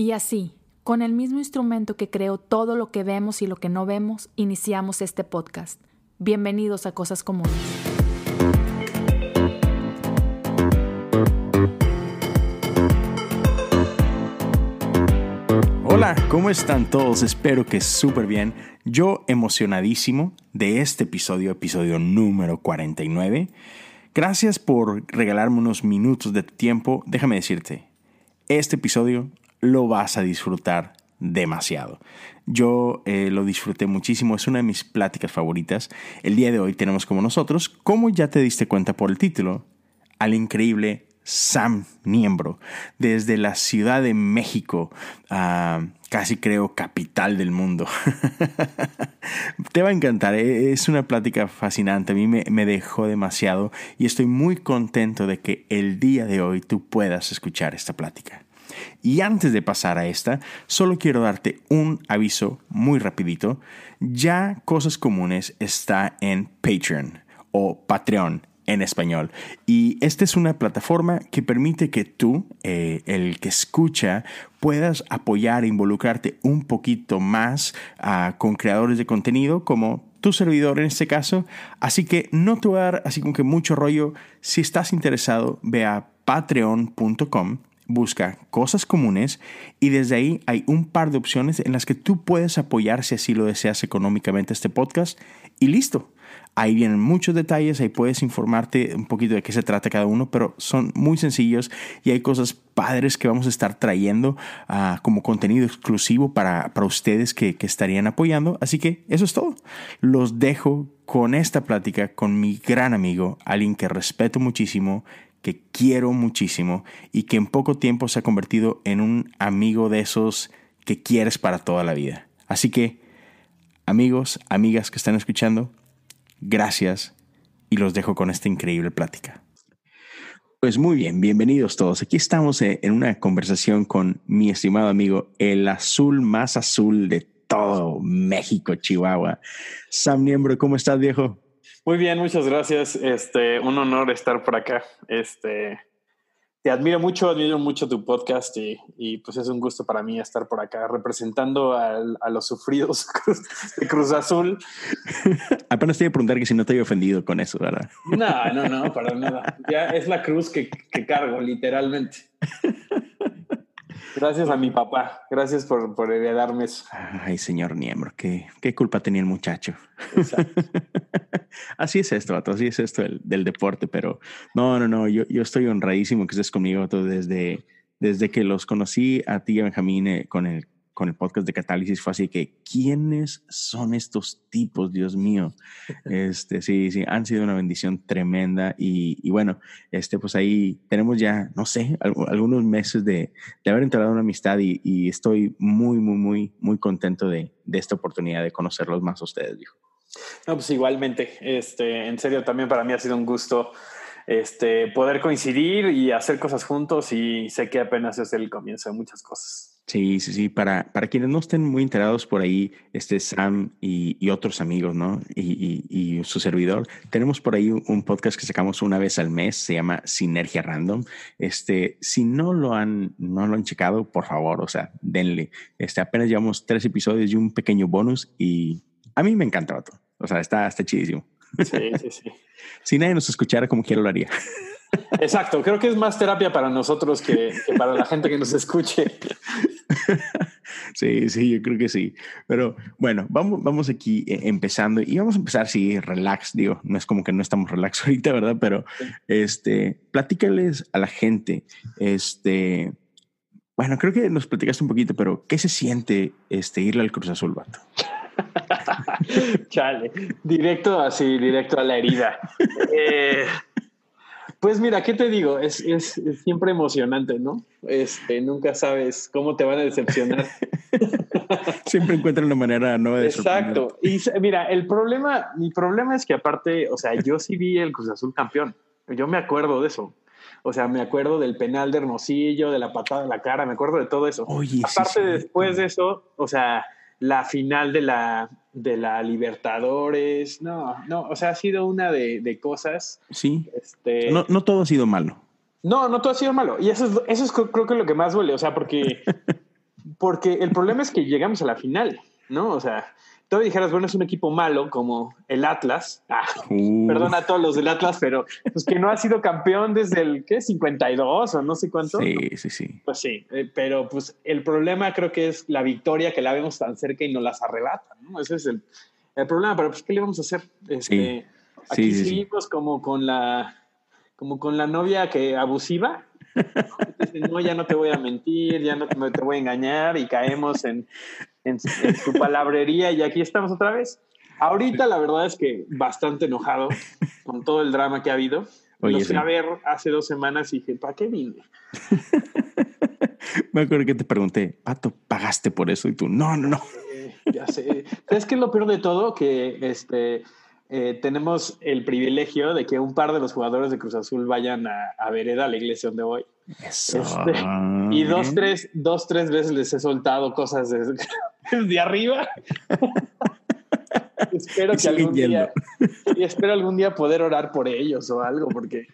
Y así, con el mismo instrumento que creó todo lo que vemos y lo que no vemos, iniciamos este podcast. Bienvenidos a Cosas Comunes. Hola, ¿cómo están todos? Espero que súper bien. Yo emocionadísimo de este episodio, episodio número 49. Gracias por regalarme unos minutos de tu tiempo. Déjame decirte, este episodio lo vas a disfrutar demasiado. Yo eh, lo disfruté muchísimo, es una de mis pláticas favoritas. El día de hoy tenemos como nosotros, como ya te diste cuenta por el título, al increíble Sam Niembro, desde la Ciudad de México, casi creo capital del mundo. Te va a encantar, eh, es una plática fascinante, a mí me, me dejó demasiado y estoy muy contento de que el día de hoy tú puedas escuchar esta plática. Y antes de pasar a esta, solo quiero darte un aviso muy rapidito. Ya Cosas Comunes está en Patreon o Patreon en español. Y esta es una plataforma que permite que tú, eh, el que escucha, puedas apoyar e involucrarte un poquito más ah, con creadores de contenido como tu servidor en este caso. Así que no te voy a dar así como que mucho rollo. Si estás interesado, ve a patreon.com busca cosas comunes y desde ahí hay un par de opciones en las que tú puedes apoyar si así lo deseas económicamente este podcast y listo. Ahí vienen muchos detalles, ahí puedes informarte un poquito de qué se trata cada uno, pero son muy sencillos y hay cosas padres que vamos a estar trayendo ah, como contenido exclusivo para, para ustedes que, que estarían apoyando. Así que eso es todo. Los dejo con esta plática con mi gran amigo, alguien que respeto muchísimo, que quiero muchísimo y que en poco tiempo se ha convertido en un amigo de esos que quieres para toda la vida. Así que, amigos, amigas que están escuchando, Gracias y los dejo con esta increíble plática. Pues muy bien, bienvenidos todos. Aquí estamos eh, en una conversación con mi estimado amigo, el azul más azul de todo México, Chihuahua. Sam Niembro, ¿cómo estás, viejo? Muy bien, muchas gracias. Este, un honor estar por acá. Este, te admiro mucho, admiro mucho tu podcast y, pues es un gusto para mí estar por acá representando a los sufridos de Cruz Azul. Apenas te iba a preguntar que si no te había ofendido con eso, ¿verdad? No, no, no, para nada. Ya es la cruz que, que cargo, literalmente. Gracias a mi papá. Gracias por, por heredarme eso. Ay, señor Niembro, ¿qué, qué culpa tenía el muchacho? así es esto, así es esto del, del, deporte, pero no, no, no, yo, yo estoy honradísimo que estés conmigo desde, desde que los conocí a ti y a Benjamín eh, con el con el podcast de Catálisis fue así que, ¿quiénes son estos tipos, Dios mío? Este, sí, sí, han sido una bendición tremenda y, bueno, este, pues ahí tenemos ya, no sé, algunos meses de, de haber entrado en una amistad y, estoy muy, muy, muy, muy contento de, de esta oportunidad de conocerlos más a ustedes, dijo. No, pues igualmente, este, en serio, también para mí ha sido un gusto este, poder coincidir y hacer cosas juntos y sé que apenas es el comienzo de muchas cosas. Sí, sí, sí. Para, para quienes no estén muy enterados por ahí, este Sam y, otros amigos, ¿no? Y, y, su servidor, tenemos por ahí un podcast que sacamos una vez al mes, se llama Sinergia Random. Este, si no lo han, no lo han checado, por favor, o sea, denle. Este, apenas llevamos tres episodios y un pequeño bonus y a mí me encanta, O sea, está, está chidísimo. Sí, sí, sí. si nadie nos escuchara como quiero lo haría. Exacto, creo que es más terapia para nosotros que, para la gente que nos escuche. Sí, sí, yo creo que sí. Pero bueno, vamos, vamos aquí eh, empezando y vamos a empezar, sí, relax, digo, no es como que no estamos relax ahorita, ¿verdad? Pero este, platícales a la gente, este, bueno, creo que nos platicaste un poquito, pero ¿qué se siente este, irle al Cruz Azul, vato? Chale, directo así, directo a la herida. Eh, pues mira, ¿qué te digo? Es, es, siempre emocionante, ¿no? Este, nunca sabes cómo te van a decepcionar. siempre encuentran una manera nueva de Exacto. Y mira, el problema, mi problema es que aparte, o sea, yo sí vi el Cruz Azul campeón. Yo me acuerdo de eso. O sea, me acuerdo del penal de Hermosillo, de la patada en la cara, me acuerdo de todo eso. Oye, aparte, después de eso, o sea, la final de la, de la Libertadores. No, no, o sea, ha sido una de, cosas. Sí. Este, no, no, todo ha sido malo. No, no todo ha sido malo. Y eso es, eso es creo que lo que más duele. O sea, porque porque el problema es que llegamos a la final, ¿no? O sea, tú dijeras, bueno, es un equipo malo como el Atlas. Ah, Uh, Perdón a todos los del Atlas, pero pues que no ha sido campeón desde el, ¿qué? 52 o no sé cuánto. Sí, sí, sí. Pues sí, eh, pero pues el problema creo que es la victoria que la vemos tan cerca y nos las arrebatan, ¿no? Ese es el, el problema, pero pues ¿qué le vamos a hacer? Este, Aquí Sí, seguimos como con la como con la novia que abusiva. No, ya no te voy a mentir, ya no te, te voy a engañar y caemos en, en, en su palabrería y aquí estamos otra vez. Ahorita la verdad es que bastante enojado con todo el drama que ha habido. Oye, Lo fui sí. a ver hace dos semanas y dije, ¿para qué vine? Me acuerdo que te pregunté, Pato, ¿pagaste por eso? Y tú, no, no, no. Eh, ya sé. ¿Sabes qué es lo peor de todo? Que este, eh, tenemos el privilegio de que un par de los jugadores de Cruz Azul vayan a, a Vereda, a la iglesia donde voy. Eso. Este, Y dos, tres, dos, tres veces les he soltado cosas desde, desde arriba. espero que algún día, y espero algún día poder orar por ellos o algo, porque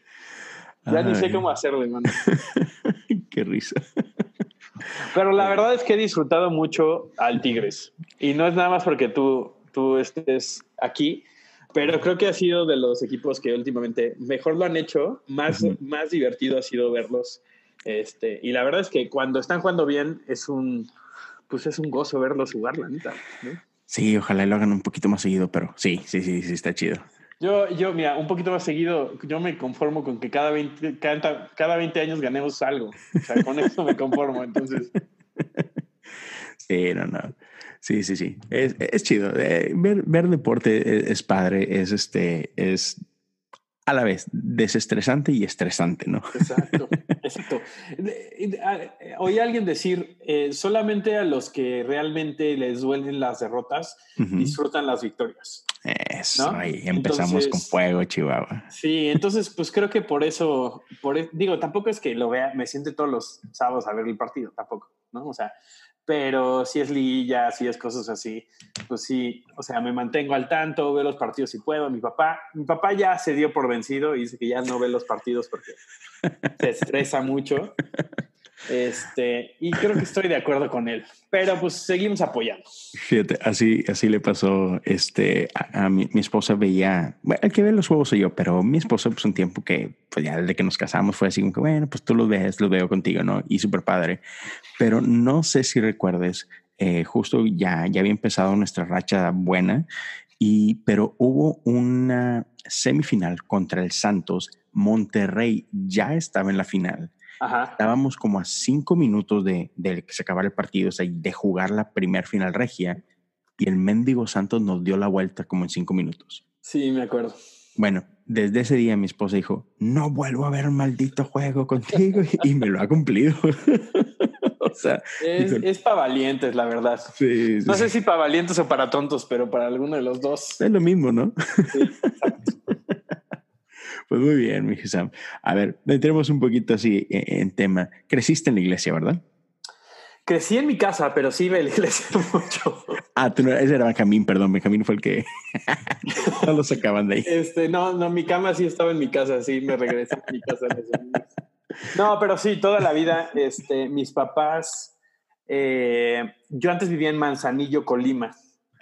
ya ni sé Ay. cómo hacerlo, hermano. Qué risa. Pero la verdad es que he disfrutado mucho al Tigres. Y no es nada más porque tú, tú estés aquí, pero creo que ha sido de los equipos que últimamente mejor lo han hecho, más, más divertido ha sido verlos. Este, y la verdad es que cuando están jugando bien es un, pues es un gozo verlos jugar, la neta. ¿no? Sí, ojalá lo hagan un poquito más seguido, pero sí, sí, sí, sí, está chido. Yo, yo, mira, un poquito más seguido, yo me conformo con que cada 20, cada, cada 20 años ganemos algo. O sea, con eso me conformo. Entonces, Sí, no, no. Sí, sí, sí. Es, es chido. Eh, ver, ver deporte es, es padre, es este, es a la vez desestresante y estresante, ¿no? Exacto, exacto. De- de- a- Oí a alguien decir, eh, solamente a los que realmente les duelen las derrotas Ujú. disfrutan las victorias. Eso, ¿no? ahí empezamos Entonces- con fuego, Chihuahua. Sí, entonces pues creo que por eso, por, e- digo, tampoco es que lo vea, me siente todos los sábados a ver el partido, tampoco, ¿no? O sea, pero si es liguilla, si es cosas así, pues sí, o sea, me mantengo al tanto, veo los partidos si puedo. Mi papá, mi papá ya se dio por vencido y dice que ya no ve los partidos porque se estresa mucho. Este, y creo que estoy de acuerdo con él, pero pues seguimos apoyando. Fíjate, así, así le pasó este, a, mi, mi esposa veía, bueno, el que ve los juegos soy yo, pero mi esposa pues un tiempo que, pues ya desde que nos casamos fue así como que, bueno, pues tú los ves, los veo contigo, ¿no? Y súper padre. Pero no sé si recuerdes, eh, justo ya, ya había empezado nuestra racha buena, y, pero hubo una semifinal contra el Santos, Monterrey ya estaba en la final Ajá. estábamos como a cinco minutos de, de que se acabara el partido, o sea, de jugar la primer final regia, y el mendigo Santos nos dio la vuelta como en cinco minutos. Sí, me acuerdo. Bueno, desde ese día mi esposa dijo, no vuelvo a ver un maldito juego contigo, y, me lo ha cumplido. o sea, Es, Híjole. es para valientes, la verdad. sí, sí, No sé si para valientes o para tontos, pero para alguno de los dos. es lo mismo, ¿no? Sí, exacto. Pues muy bien, mi Sam. A ver, entremos un poquito así en, en tema. Creciste en la iglesia, ¿verdad? Crecí en mi casa, pero sí me iglesia mucho. Ah, tú no, ese era Benjamín, perdón, Benjamín fue el que no lo sacaban de ahí. Este, no, no, mi cama sí estaba en mi casa, sí, me regresé a mi casa. No, pero sí, toda la vida, este, mis papás, eh, yo antes vivía en Manzanillo, Colima.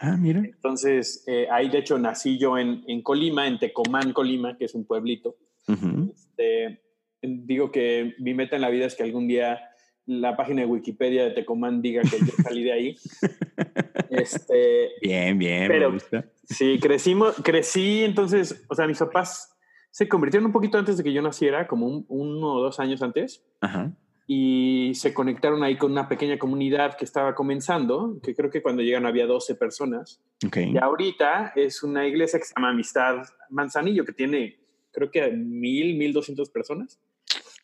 Ah, mira. Entonces, eh, ahí de hecho nací yo en, en Colima, en Tecomán, Colima, que es un pueblito. Este, digo que mi meta en la vida es que algún día la página de Wikipedia de Tecomán diga que yo salí de ahí. Este, Bien, bien, Pero- me gusta. sí, crecimos, crecí, entonces, o sea, mis papás se convirtieron un poquito antes de que yo naciera, como un- uno o dos años antes, Ajá. Y se conectaron ahí con una pequeña comunidad que estaba comenzando, que creo que cuando llegan había 12 personas. Ok. Y ahorita es una iglesia que se llama Amistad Manzanillo, que tiene, creo que mil, mil doscientas personas.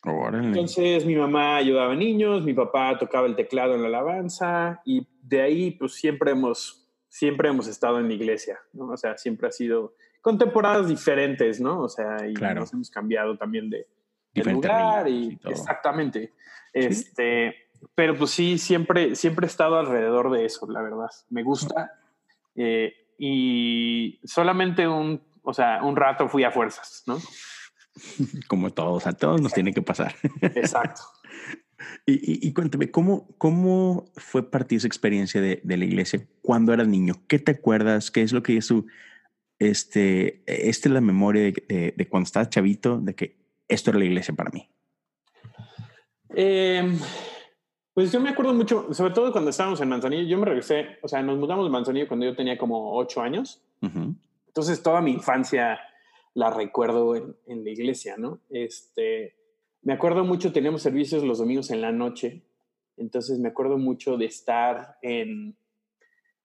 Órale. Entonces mi mamá ayudaba a niños, mi papá tocaba el teclado en la alabanza y de ahí pues siempre hemos, siempre hemos estado en la iglesia, ¿no? O sea, siempre ha sido con temporadas diferentes, ¿no? O sea, y Claro. nos hemos cambiado también de, de Diferentes lugar y, y exactamente. Este, pero pues sí, siempre, siempre he estado alrededor de eso, la verdad. Me gusta. Eh, y solamente un, o sea, un rato fui a fuerzas, ¿no? Como todos, a todos nos tiene que pasar. Exacto. Y, y, cuéntame, ¿cómo, ¿cómo fue partir esa experiencia de, de, la iglesia cuando eras niño? ¿Qué te acuerdas? ¿Qué es lo que es tu, este, esta es la memoria de, de, cuando estabas chavito, de que esto era la iglesia para mí? Eh, pues yo me acuerdo mucho, sobre todo cuando estábamos en Manzanillo, yo me regresé, o sea, nos mudamos de Manzanillo cuando yo tenía como ocho años. Entonces toda mi infancia la recuerdo en, en, la iglesia, ¿no? Este, me acuerdo mucho, teníamos servicios los domingos en la noche, entonces me acuerdo mucho de estar en,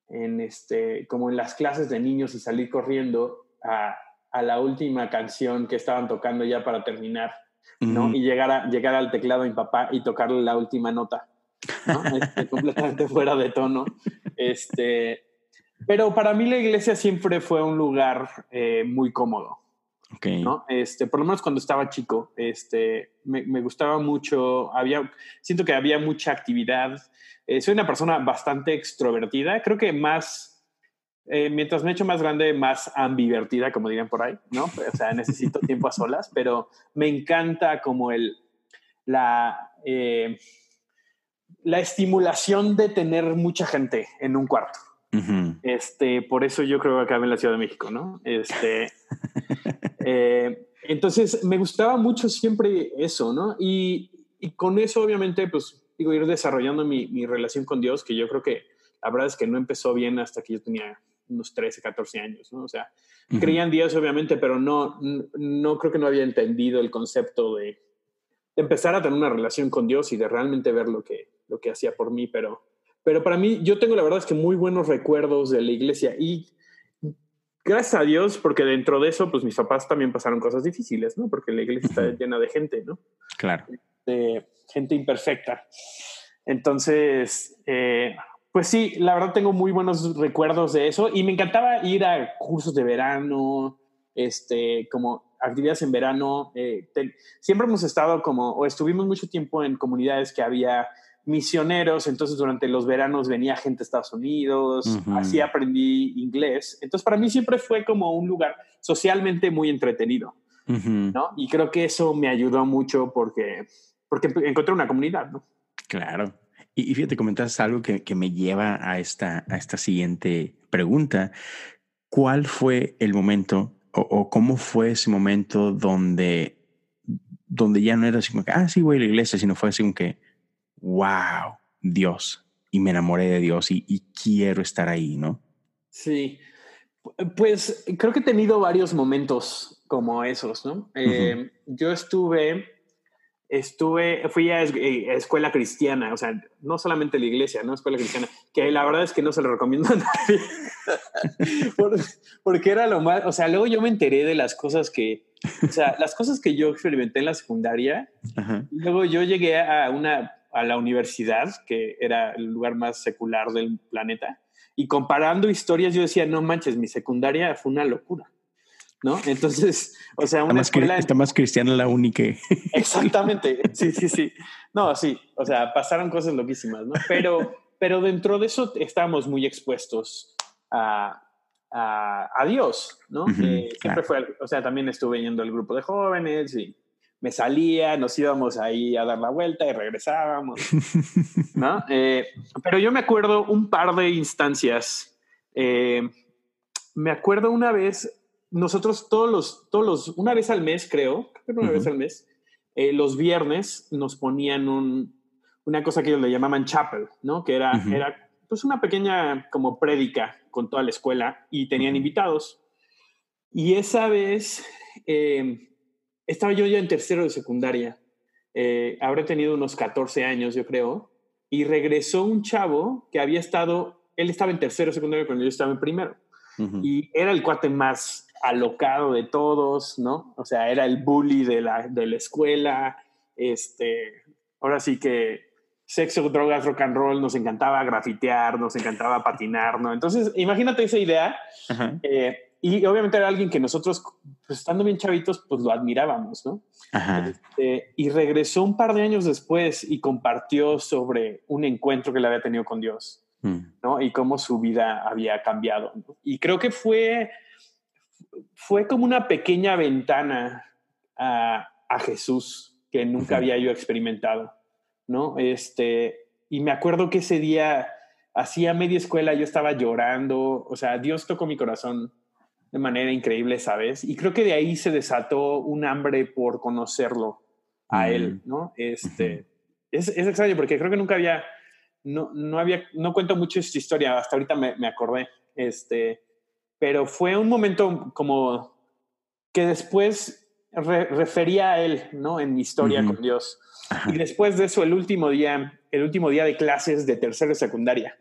en este, como en las clases de niños y salir corriendo a, a la última canción que estaban tocando ya para terminar, ¿no? Y llegar, a, llegar al teclado de mi papá y tocarle la última nota. Este, completamente fuera de tono. Este, pero para mí la iglesia siempre fue un lugar eh, muy cómodo. Okay. ¿no? Este, por lo menos cuando estaba chico, este, me, me gustaba mucho, había, siento que había mucha actividad. Eh, soy una persona bastante extrovertida, creo que más, eh, mientras me he hecho más grande, más ambivertida, como dirían por ahí, ¿no? O sea, necesito tiempo a solas, pero me encanta como el, la, eh, la estimulación de tener mucha gente en un cuarto. Uh -huh. Este, por eso yo creo que acabé en la Ciudad de México, ¿no? Este, eh, entonces me gustaba mucho siempre eso, ¿no? Y, y, con eso, obviamente, pues digo, ir desarrollando mi, mi, relación con Dios, que yo creo que la verdad es que no empezó bien hasta que yo tenía unos 13, 14 años, ¿no? O sea, uh -huh. creía en Dios, obviamente, pero no, no creo que no había entendido el concepto de, de empezar a tener una relación con Dios y de realmente ver lo que, lo que hacía por mí, pero, pero para mí, yo tengo la verdad es que muy buenos recuerdos de la iglesia y gracias a Dios, porque dentro de eso, pues mis papás también pasaron cosas difíciles, ¿no? Porque la iglesia está llena de gente, ¿no? Claro. De gente imperfecta. Entonces, eh, pues sí, la verdad tengo muy buenos recuerdos de eso y me encantaba ir a cursos de verano, este, como actividades en verano. Eh, te, siempre hemos estado como, o estuvimos mucho tiempo en comunidades que había misioneros, entonces durante los veranos venía gente de Estados Unidos, uh -huh. así aprendí inglés. Entonces para mí siempre fue como un lugar socialmente muy entretenido, uh -huh. ¿no? Y creo que eso me ayudó mucho porque, porque encontré una comunidad, ¿no? Claro. Y, y fíjate, comentas algo que, que me lleva a esta, a esta siguiente pregunta. ¿Cuál fue el momento o, o cómo fue ese momento donde, donde ya no era así como que, ah, sí, voy a la iglesia, sino fue así como que, wow, Dios, y me enamoré de Dios y, y, quiero estar ahí, ¿no? Sí, pues creo que he tenido varios momentos como esos, ¿no? Uh -huh. eh, yo estuve, estuve, fui a, eh, escuela cristiana, o sea, no solamente la iglesia, ¿no? Escuela cristiana, que la verdad es que no se lo recomiendo a nadie, Por, porque era lo más, o sea, luego yo me enteré de las cosas que, o sea, las cosas que yo experimenté en la secundaria, luego yo llegué a una a la universidad, que era el lugar más secular del planeta, y comparando historias yo decía, no manches, mi secundaria fue una locura. ¿No? Entonces, o sea, una está escuela... Más, está más cristiana la única. Exactamente, sí, sí, sí. No, sí, o sea, pasaron cosas loquísimas, ¿no? Pero, pero dentro de eso estábamos muy expuestos a, a, a Dios, ¿no? Uh -huh, eh, siempre claro. fue, o sea, también estuve yendo al grupo de jóvenes y me salía, nos íbamos ahí a dar la vuelta y regresábamos, ¿no? Eh, pero yo me acuerdo un par de instancias. Eh, me acuerdo una vez, nosotros todos los, todos los, una vez al mes creo, creo una uh -huh. vez al mes, eh, los viernes nos ponían un, una cosa que ellos le llamaban chapel, ¿no? Que era, uh -huh. era pues una pequeña como prédica con toda la escuela y tenían uh -huh. invitados. Y esa vez... Eh, estaba yo ya en tercero de secundaria, eh, habré tenido unos 14 años, yo creo, y regresó un chavo que había estado, él estaba en tercero de secundaria cuando yo estaba en primero, uh -huh. y era el cuate más alocado de todos, ¿no? O sea, era el bully de la, de la escuela, este, ahora sí que sexo, drogas, rock and roll, nos encantaba grafitear, nos encantaba patinar, ¿no? Entonces, imagínate esa idea. Eh, y obviamente era alguien que nosotros, pues estando bien chavitos, pues lo admirábamos, ¿no? Este, y regresó un par de años después y compartió sobre un encuentro que le había tenido con Dios, mm. ¿no? Y cómo su vida había cambiado. ¿no? Y creo que fue, fue como una pequeña ventana a, a Jesús que nunca uh -huh. había yo experimentado. ¿no? Este, y me acuerdo que ese día, hacía media escuela, yo estaba llorando, o sea, Dios tocó mi corazón de manera increíble, ¿sabes? Y creo que de ahí se desató un hambre por conocerlo a él, ¿no? Este, es, es, extraño porque creo que nunca había, no, no había, no cuento mucho esta historia, hasta ahorita me, me acordé, este, pero fue un momento como que después refería a él, ¿no? En mi historia con Dios. Y después de eso, el último día, el último día de clases de tercera y secundaria,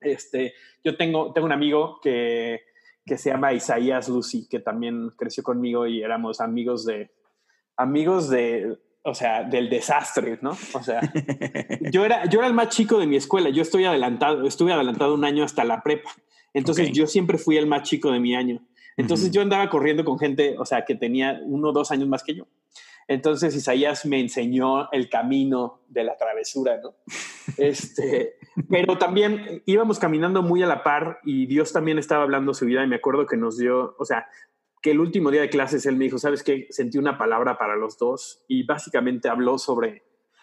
este, yo tengo, tengo un amigo que, que se llama Isaías Lucy, que también creció conmigo y éramos amigos de, amigos de, o sea, del desastre, ¿no? O sea, yo era, yo era el más chico de mi escuela, yo estoy adelantado, estuve adelantado un año hasta la prepa, entonces yo siempre fui el más chico de mi año. Entonces yo andaba corriendo con gente, o sea, que tenía uno o dos años más que yo. Entonces Isaías me enseñó el camino de la travesura, ¿no? Este, pero también íbamos caminando muy a la par y Dios también estaba hablando su vida y me acuerdo que nos dio, o sea, que el último día de clases él me dijo, ¿sabes qué? Sentí una palabra para los dos y básicamente habló sobre,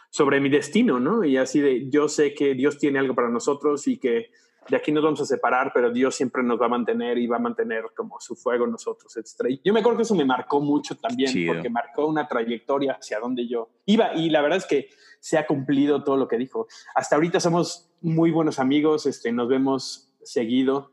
sobre mi destino, ¿no? Y así de, yo sé que Dios tiene algo para nosotros y que de aquí nos vamos a separar, pero Dios siempre nos va a mantener y va a mantener como su fuego nosotros, etc. yo me acuerdo que eso me marcó mucho también, porque marcó una trayectoria hacia donde yo iba y la verdad es que se ha cumplido todo lo que dijo. Hasta ahorita somos muy buenos amigos, este, nos vemos seguido.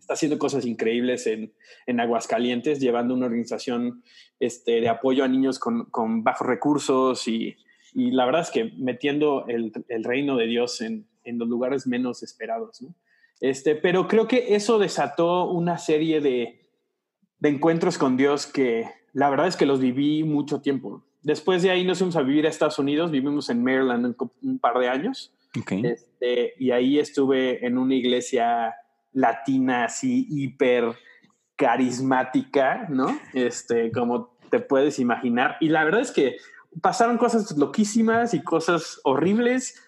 Está haciendo cosas increíbles en, en, Aguascalientes, llevando una organización este, de apoyo a niños con, con bajos recursos y, y, la verdad es que metiendo el, el reino de Dios en, en los lugares menos esperados. ¿no? Este, pero creo que eso desató una serie de, de, encuentros con Dios que la verdad es que los viví mucho tiempo. Después de ahí nos fuimos a vivir a Estados Unidos, vivimos en Maryland un, par de años. Este, y ahí estuve en una iglesia latina así hiper carismática, ¿no? Este, como te puedes imaginar. Y la verdad es que pasaron cosas loquísimas y cosas horribles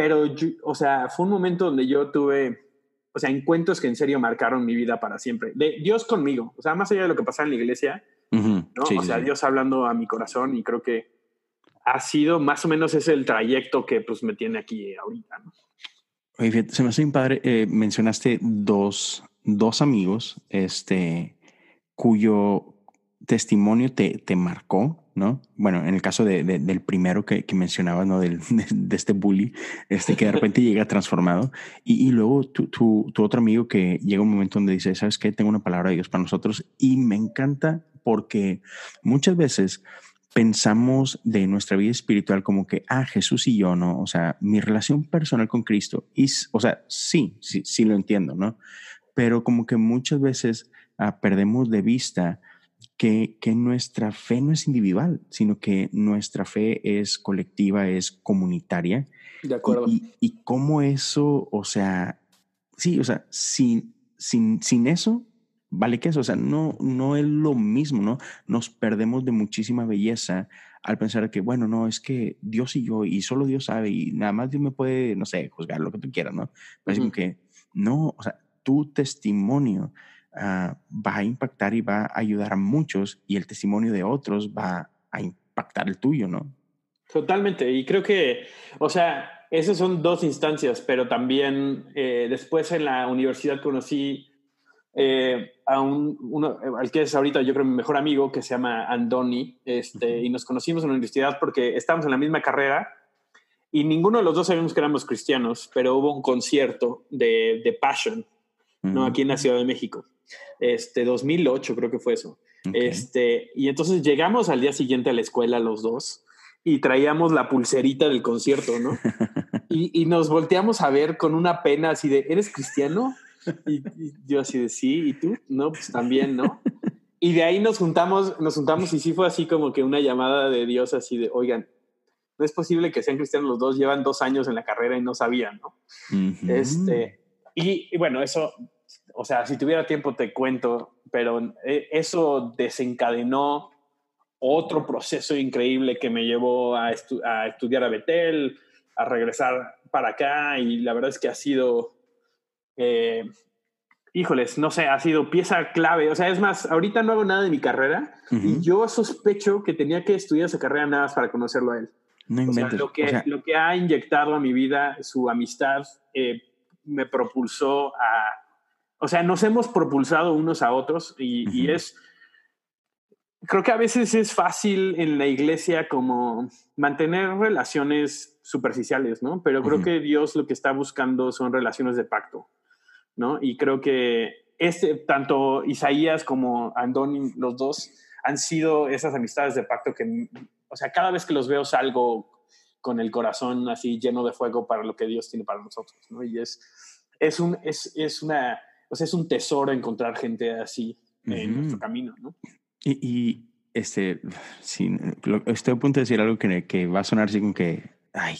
pero, o sea, fue un momento donde yo tuve, o sea, encuentros que en serio marcaron mi vida para siempre. De Dios conmigo, o sea, más allá de lo que pasaba en la iglesia, ¿no? o sea, Dios hablando a mi corazón y creo que ha sido más o menos ese el trayecto que pues me tiene aquí ahorita, ¿no? Oye, se me hace un padre, eh, mencionaste dos, dos amigos, este, cuyo testimonio te, te marcó, ¿no? Bueno, en el caso de, del primero que, que mencionabas, ¿no? Del, de, este bully, este que de repente llega transformado. Y, y luego tu, tu, tu, otro amigo que llega un momento donde dice, ¿sabes qué? Tengo una palabra de Dios para nosotros. Y me encanta porque muchas veces pensamos de nuestra vida espiritual como que, ah, Jesús y yo, ¿no? O sea, mi relación personal con Cristo. Y, o sea, sí, sí, sí lo entiendo, ¿no? Pero como que muchas veces ah, perdemos de vista que, que, nuestra fe no es individual, sino que nuestra fe es colectiva, es comunitaria. De acuerdo. Y, y, cómo eso, o sea, sí, o sea, sin, sin, sin eso, vale que eso, o sea, no, no es lo mismo, ¿no? Nos perdemos de muchísima belleza al pensar que, bueno, no, es que Dios y yo, y solo Dios sabe, y nada más Dios me puede, no sé, juzgar lo que tú quieras, ¿no? Pero uh que, no, o sea, tu testimonio uh, va a impactar y va a ayudar a muchos y el testimonio de otros va a impactar el tuyo, ¿no? Totalmente. Y creo que, o sea, esas son dos instancias, pero también eh, después en la universidad conocí eh, a un, uno, al que es ahorita yo creo mi mejor amigo, que se llama Andoni, este, y nos conocimos en la universidad porque estábamos en la misma carrera y ninguno de los dos sabíamos que éramos cristianos, pero hubo un concierto de, de Passion, ¿no? Aquí en la Ciudad de México. Este, 2008 creo que fue eso. Este, y entonces llegamos al día siguiente a la escuela los dos y traíamos la pulserita del concierto, ¿no? y, y, nos volteamos a ver con una pena así de, ¿eres cristiano? Y, yo así de, sí, ¿y tú? No, pues también, ¿no? Y de ahí nos juntamos, nos juntamos y sí fue así como que una llamada de Dios así de, oigan, no es posible que sean cristianos los dos, llevan dos años en la carrera y no sabían, ¿no? Este, y, y bueno, eso o sea, si tuviera tiempo te cuento, pero eh, eso desencadenó otro proceso increíble que me llevó a, estudiar a Betel, a regresar para acá y la verdad es que ha sido, eh, híjoles, no sé, ha sido pieza clave. O sea, es más, ahorita no hago nada de mi carrera y yo sospecho que tenía que estudiar esa carrera nada más para conocerlo a él. No o sea, lo, que, O sea, lo que ha inyectado a mi vida, su amistad, eh, me propulsó a... O sea, nos hemos propulsado unos a otros y, y Ujú. es... Creo que a veces es fácil en la iglesia como mantener relaciones superficiales, ¿no? Pero creo Ujú. que Dios lo que está buscando son relaciones de pacto, ¿no? Y creo que este, tanto Isaías como Andoni, los dos, han sido esas amistades de pacto que, o sea, cada vez que los veo salgo con el corazón así lleno de fuego para lo que Dios tiene para nosotros, ¿no? Y es, es, un, es, es una, o sea, es un tesoro encontrar gente así en Ujú. nuestro camino, ¿no? Y, y, este, sí, lo- estoy a punto de decir algo que, que va a sonar así como que, ay,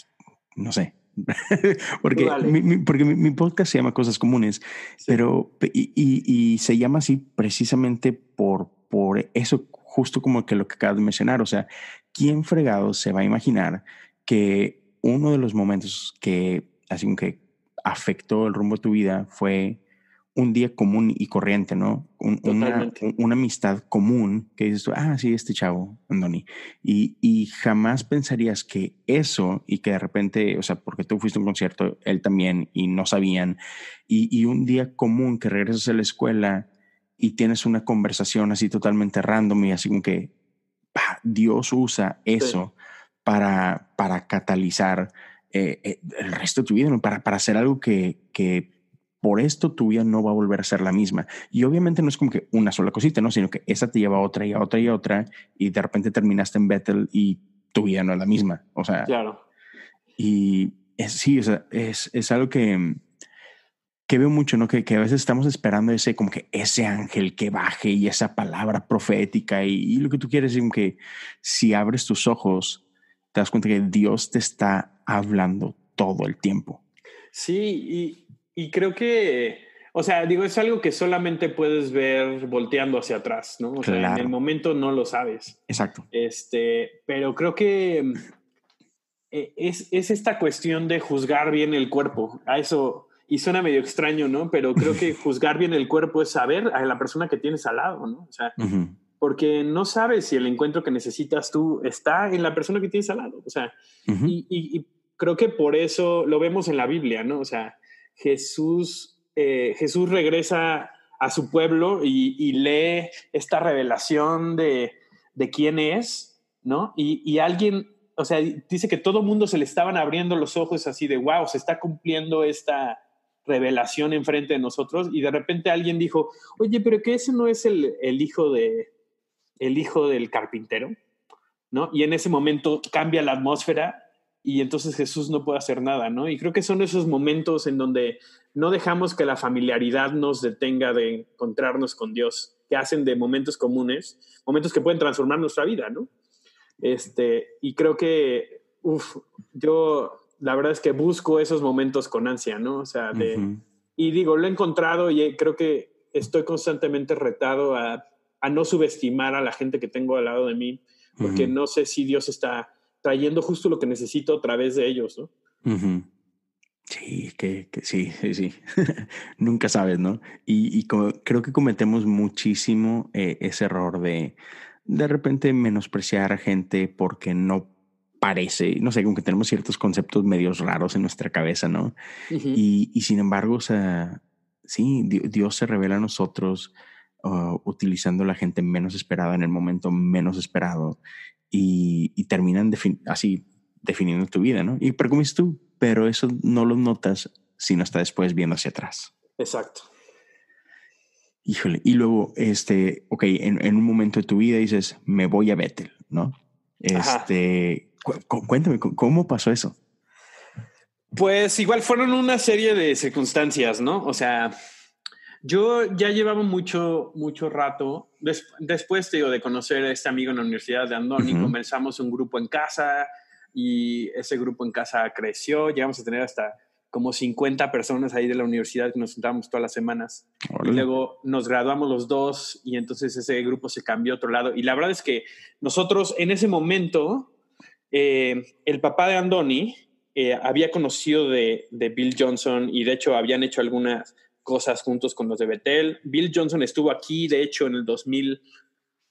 no sé. porque dale. mi, mi- porque mi, mi podcast se llama Cosas Comunes, pero pe- y, y- y se llama así precisamente por, por eso, justo como que lo que acabas de mencionar. O sea, ¿quién fregado se va a imaginar que uno de los momentos que así como que afectó el rumbo de tu vida fue un día común y corriente, ¿no? Un- una, amistad común que dices tú, ah, sí, este chavo, Andoni. Y, y jamás pensarías que eso y que de repente, o sea, porque tú fuiste a un concierto, él también, y no sabían, y, y un día común que regresas a la escuela y tienes una conversación así totalmente random y así como que Dios usa eso para, para catalizar eh, eh, el resto de tu vida, ¿no? para, para hacer algo que, que por esto tu vida no va a volver a ser la misma. Y obviamente no es como que una sola cosita, ¿no? Sino que esa te lleva a otra y a otra y a otra y de repente terminaste en Bethel y tu vida no es la misma. O sea, Claro. y es, sí, o sea, es, es algo que, que veo mucho, ¿no? Que, que a veces estamos esperando ese, como que ese ángel que baje y esa palabra profética y, y lo que tú quieres, es que si abres tus ojos, te das cuenta que Dios te está hablando todo el tiempo. Sí, y, y creo que, o sea, digo, es algo que solamente puedes ver volteando hacia atrás, ¿no? O sea, en Claro. el momento no lo sabes. Exacto. Este, pero creo que eh, es, es esta cuestión de juzgar bien el cuerpo. A eso, y suena medio extraño, ¿no? Pero creo que juzgar bien el cuerpo es saber a la persona que tienes al lado, ¿no? O sea, Ujú. porque no sabes si el encuentro que necesitas tú está en la persona que tienes al lado. O sea, Ujú. y, y- y creo que por eso lo vemos en la Biblia, ¿no? O sea, Jesús, eh, Jesús regresa a su pueblo y, y lee esta revelación de, de quién es, ¿no? Y, y alguien, o sea, dice que todo mundo se le estaban abriendo los ojos así de, wow, se está cumpliendo esta revelación enfrente de nosotros y de repente alguien dijo, oye, pero que ese no es el, el hijo de el hijo del carpintero, ¿no? Y en ese momento cambia la atmósfera y entonces Jesús no puede hacer nada, ¿no? Y creo que son esos momentos en donde no dejamos que la familiaridad nos detenga de encontrarnos con Dios, que hacen de momentos comunes, momentos que pueden transformar nuestra vida, ¿no? Este, y creo que, uff, yo la verdad es que busco esos momentos con ansia, ¿no? O sea, de, y digo, lo he encontrado y creo que estoy constantemente retado a, a no subestimar a la gente que tengo al lado de mí, porque no sé si Dios está trayendo justo lo que necesito a través de ellos, ¿no? Sí, que, que sí, sí, sí. Nunca sabes, ¿no? Y, y como- creo que cometemos muchísimo eh, ese error de de repente menospreciar a gente porque no parece, no sé, como que tenemos ciertos conceptos medios raros en nuestra cabeza, ¿no? Y, y sin embargo, o sea, sí, Di- Dios se revela a nosotros uh, utilizando la gente menos esperada en el momento menos esperado y, y terminan defin- así definiendo tu vida, ¿no? Y pero como dices tú, pero eso no lo notas si no está después viendo hacia atrás. Exacto. Híjole, y luego, este, ok, en, en un momento de tu vida dices, me voy a Bethel, ¿no? Este, cu- cu- cuéntame, cu- ¿cómo pasó eso? Pues igual fueron una serie de circunstancias, ¿no? O sea, yo ya llevaba mucho, mucho rato, des- después digo, de conocer a este amigo en la Universidad de Andoni, Ujú. comenzamos un grupo en casa y ese grupo en casa creció, llegamos a tener hasta como 50 personas ahí de la universidad que nos juntábamos todas las semanas. Y luego nos graduamos los dos y entonces ese grupo se cambió a otro lado. Y la verdad es que nosotros en ese momento, eh, el papá de Andoni eh, había conocido de, de Bill Johnson y de hecho habían hecho algunas cosas juntos con los de Betel. Bill Johnson estuvo aquí, de hecho, en el 2000,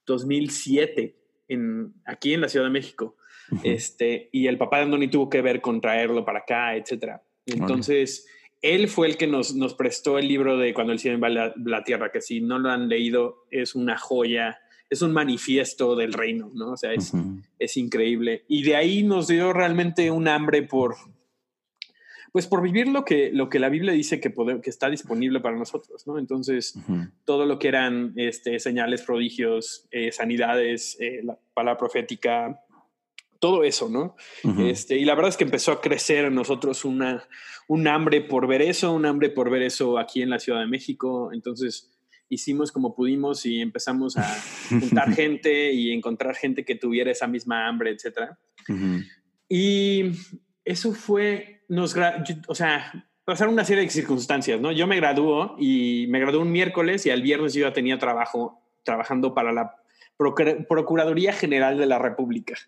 2007, en, aquí en la Ciudad de México. este, y el papá de Andoni tuvo que ver con traerlo para acá, etcétera. Entonces, él fue el que nos, nos prestó el libro de Cuando el cielo va la, la tierra, que si no lo han leído, es una joya, es un manifiesto del reino, ¿no? O sea, es, es increíble. Y de ahí nos dio realmente un hambre por, pues por vivir lo que, lo que la Biblia dice que, que está disponible para nosotros, ¿no? Entonces, todo lo que eran este, señales, prodigios, eh, sanidades, eh, la palabra profética, todo eso, ¿no? este, y la verdad es que empezó a crecer en nosotros una, un hambre por ver eso, un hambre por ver eso aquí en la Ciudad de México. Entonces, hicimos como pudimos y empezamos a juntar gente y encontrar gente que tuviera esa misma hambre, etc. Y eso fue, nos, o sea, pasaron una serie de circunstancias, ¿no? Yo me graduó y me gradué un miércoles y al viernes yo ya tenía trabajo, trabajando para la Procuraduría General de la República.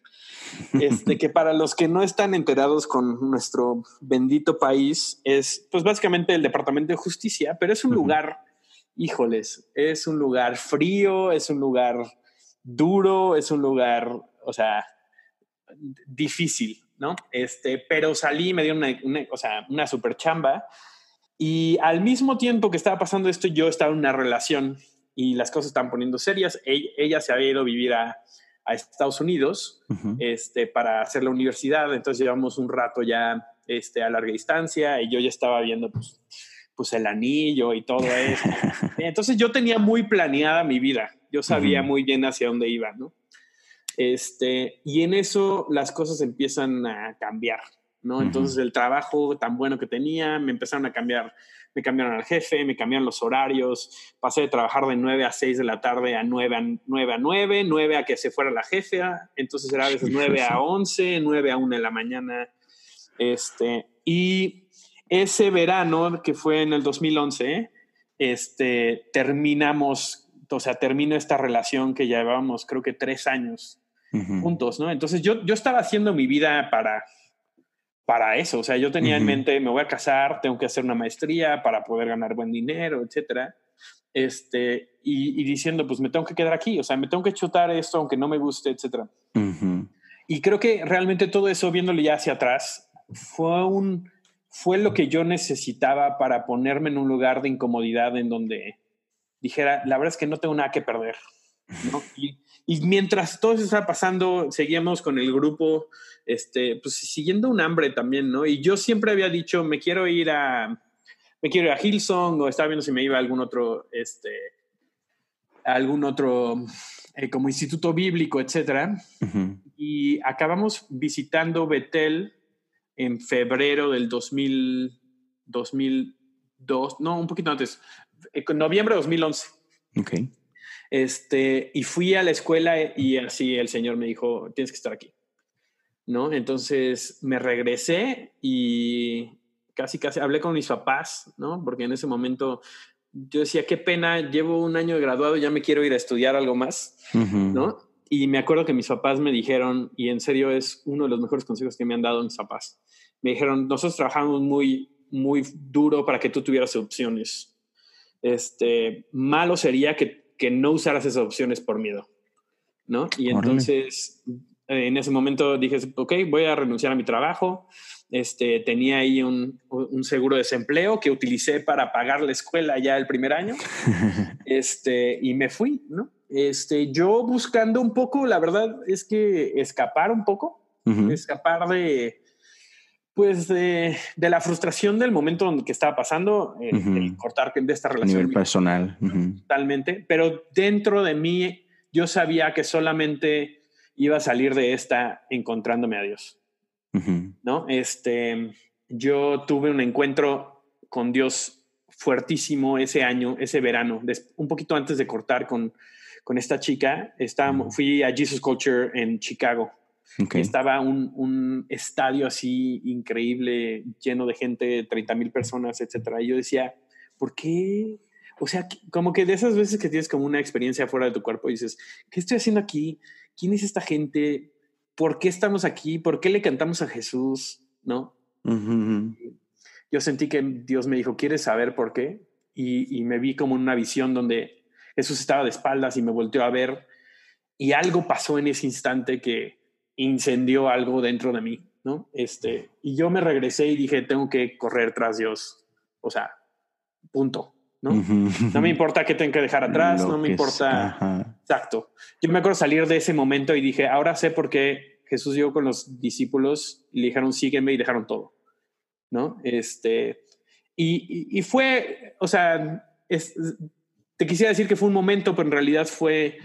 Este, que para los que no están enterados con nuestro bendito país, es pues básicamente el Departamento de Justicia, pero es un lugar, híjoles, es un lugar frío, es un lugar duro, es un lugar, o sea, difícil, ¿no? Este, pero salí, me dio una, o sea, una super chamba. Y al mismo tiempo que estaba pasando esto, yo estaba en una relación y las cosas estaban poniendo serias. Ella, se había ido a vivir a, a Estados Unidos este, para hacer la universidad. Entonces llevamos un rato ya este, a larga distancia y yo ya estaba viendo pues, pues el anillo y todo eso. Entonces yo tenía muy planeada mi vida. Yo sabía muy bien hacia dónde iba, ¿no? Este, y en eso las cosas empiezan a cambiar, ¿no? Entonces el trabajo tan bueno que tenía, me empezaron a cambiar, me cambiaron al jefe, me cambiaron los horarios, pasé de trabajar de 9 a 6 de la tarde a 9 a 9, a 9, 9 a que se fuera la jefe, entonces era a veces 9 a 11, 9 a 1 de la mañana, este, y ese verano que fue en el 2011, este, terminamos, o sea, terminó esta relación que llevábamos creo que tres años juntos, ¿no? Entonces yo, yo estaba haciendo mi vida para, para eso, o sea, yo tenía en mente, me voy a casar, tengo que hacer una maestría para poder ganar buen dinero, etcétera. Este, y, diciendo, pues me tengo que quedar aquí, o sea, me tengo que chutar esto aunque no me guste, etcétera. Y creo que realmente todo eso, viéndole ya hacia atrás, fue un, fue lo que yo necesitaba para ponerme en un lugar de incomodidad en donde dijera, la verdad es que no tengo nada que perder. ¿no? Y, y mientras todo eso estaba pasando, seguíamos con el grupo, este, pues siguiendo un hambre también, ¿no? Y yo siempre había dicho, me quiero ir a, me quiero ir a Hillsong o estaba viendo si me iba a algún otro, este, algún otro, eh, como instituto bíblico, etcétera. Y acabamos visitando Betel en febrero del 2000, 2002, no, un poquito antes, en noviembre de 2011. Ok. Este, y fui a la escuela y así el señor me dijo, tienes que estar aquí. ¿No? Entonces me regresé y casi, casi hablé con mis papás, ¿no? Porque en ese momento yo decía, qué pena, llevo un año de graduado, ya me quiero ir a estudiar algo más, ¿no? Y me acuerdo que mis papás me dijeron, y en serio es uno de los mejores consejos que me han dado mis papás, me dijeron, nosotros trabajamos muy, muy duro para que tú tuvieras opciones. Este, malo sería que que no usaras esas opciones por miedo, ¿no? Y entonces, eh, en ese momento dije, ok, voy a renunciar a mi trabajo. Este, tenía ahí un, un, seguro de desempleo que utilicé para pagar la escuela ya el primer año. este, y me fui, ¿no? Este, yo buscando un poco, la verdad es que escapar un poco, escapar de, pues de, la frustración del momento en que estaba pasando, el, cortar de esta relación. A nivel personal. Totalmente. Pero dentro de mí, yo sabía que solamente iba a salir de esta encontrándome a Dios. ¿No? Este, yo tuve un encuentro con Dios fuertísimo ese año, ese verano, un poquito antes de cortar con, con esta chica. Estaba, Fui a Jesus Culture en Chicago estaba un, un, estadio así increíble, lleno de gente, 30 mil personas, etcétera. Y yo decía, ¿por qué? O sea, como que de esas veces que tienes como una experiencia fuera de tu cuerpo y dices, ¿qué estoy haciendo aquí? ¿Quién es esta gente? ¿Por qué estamos aquí? ¿Por qué le cantamos a Jesús? ¿No? Yo sentí que Dios me dijo, ¿quieres saber por qué? Y, y me vi como en una visión donde Jesús estaba de espaldas y me volteó a ver y algo pasó en ese instante que, incendió algo dentro de mí, ¿no? Este, y yo me regresé y dije, tengo que correr tras Dios. O sea, punto, ¿no? No me importa qué tengo que dejar atrás, no me importa. Exacto. Yo me acuerdo salir de ese momento y dije, ahora sé por qué Jesús llegó con los discípulos y le dijeron, sígueme y dejaron todo, ¿no? Este, y, y, fue, o sea, te quisiera decir que fue un momento, pero en realidad fue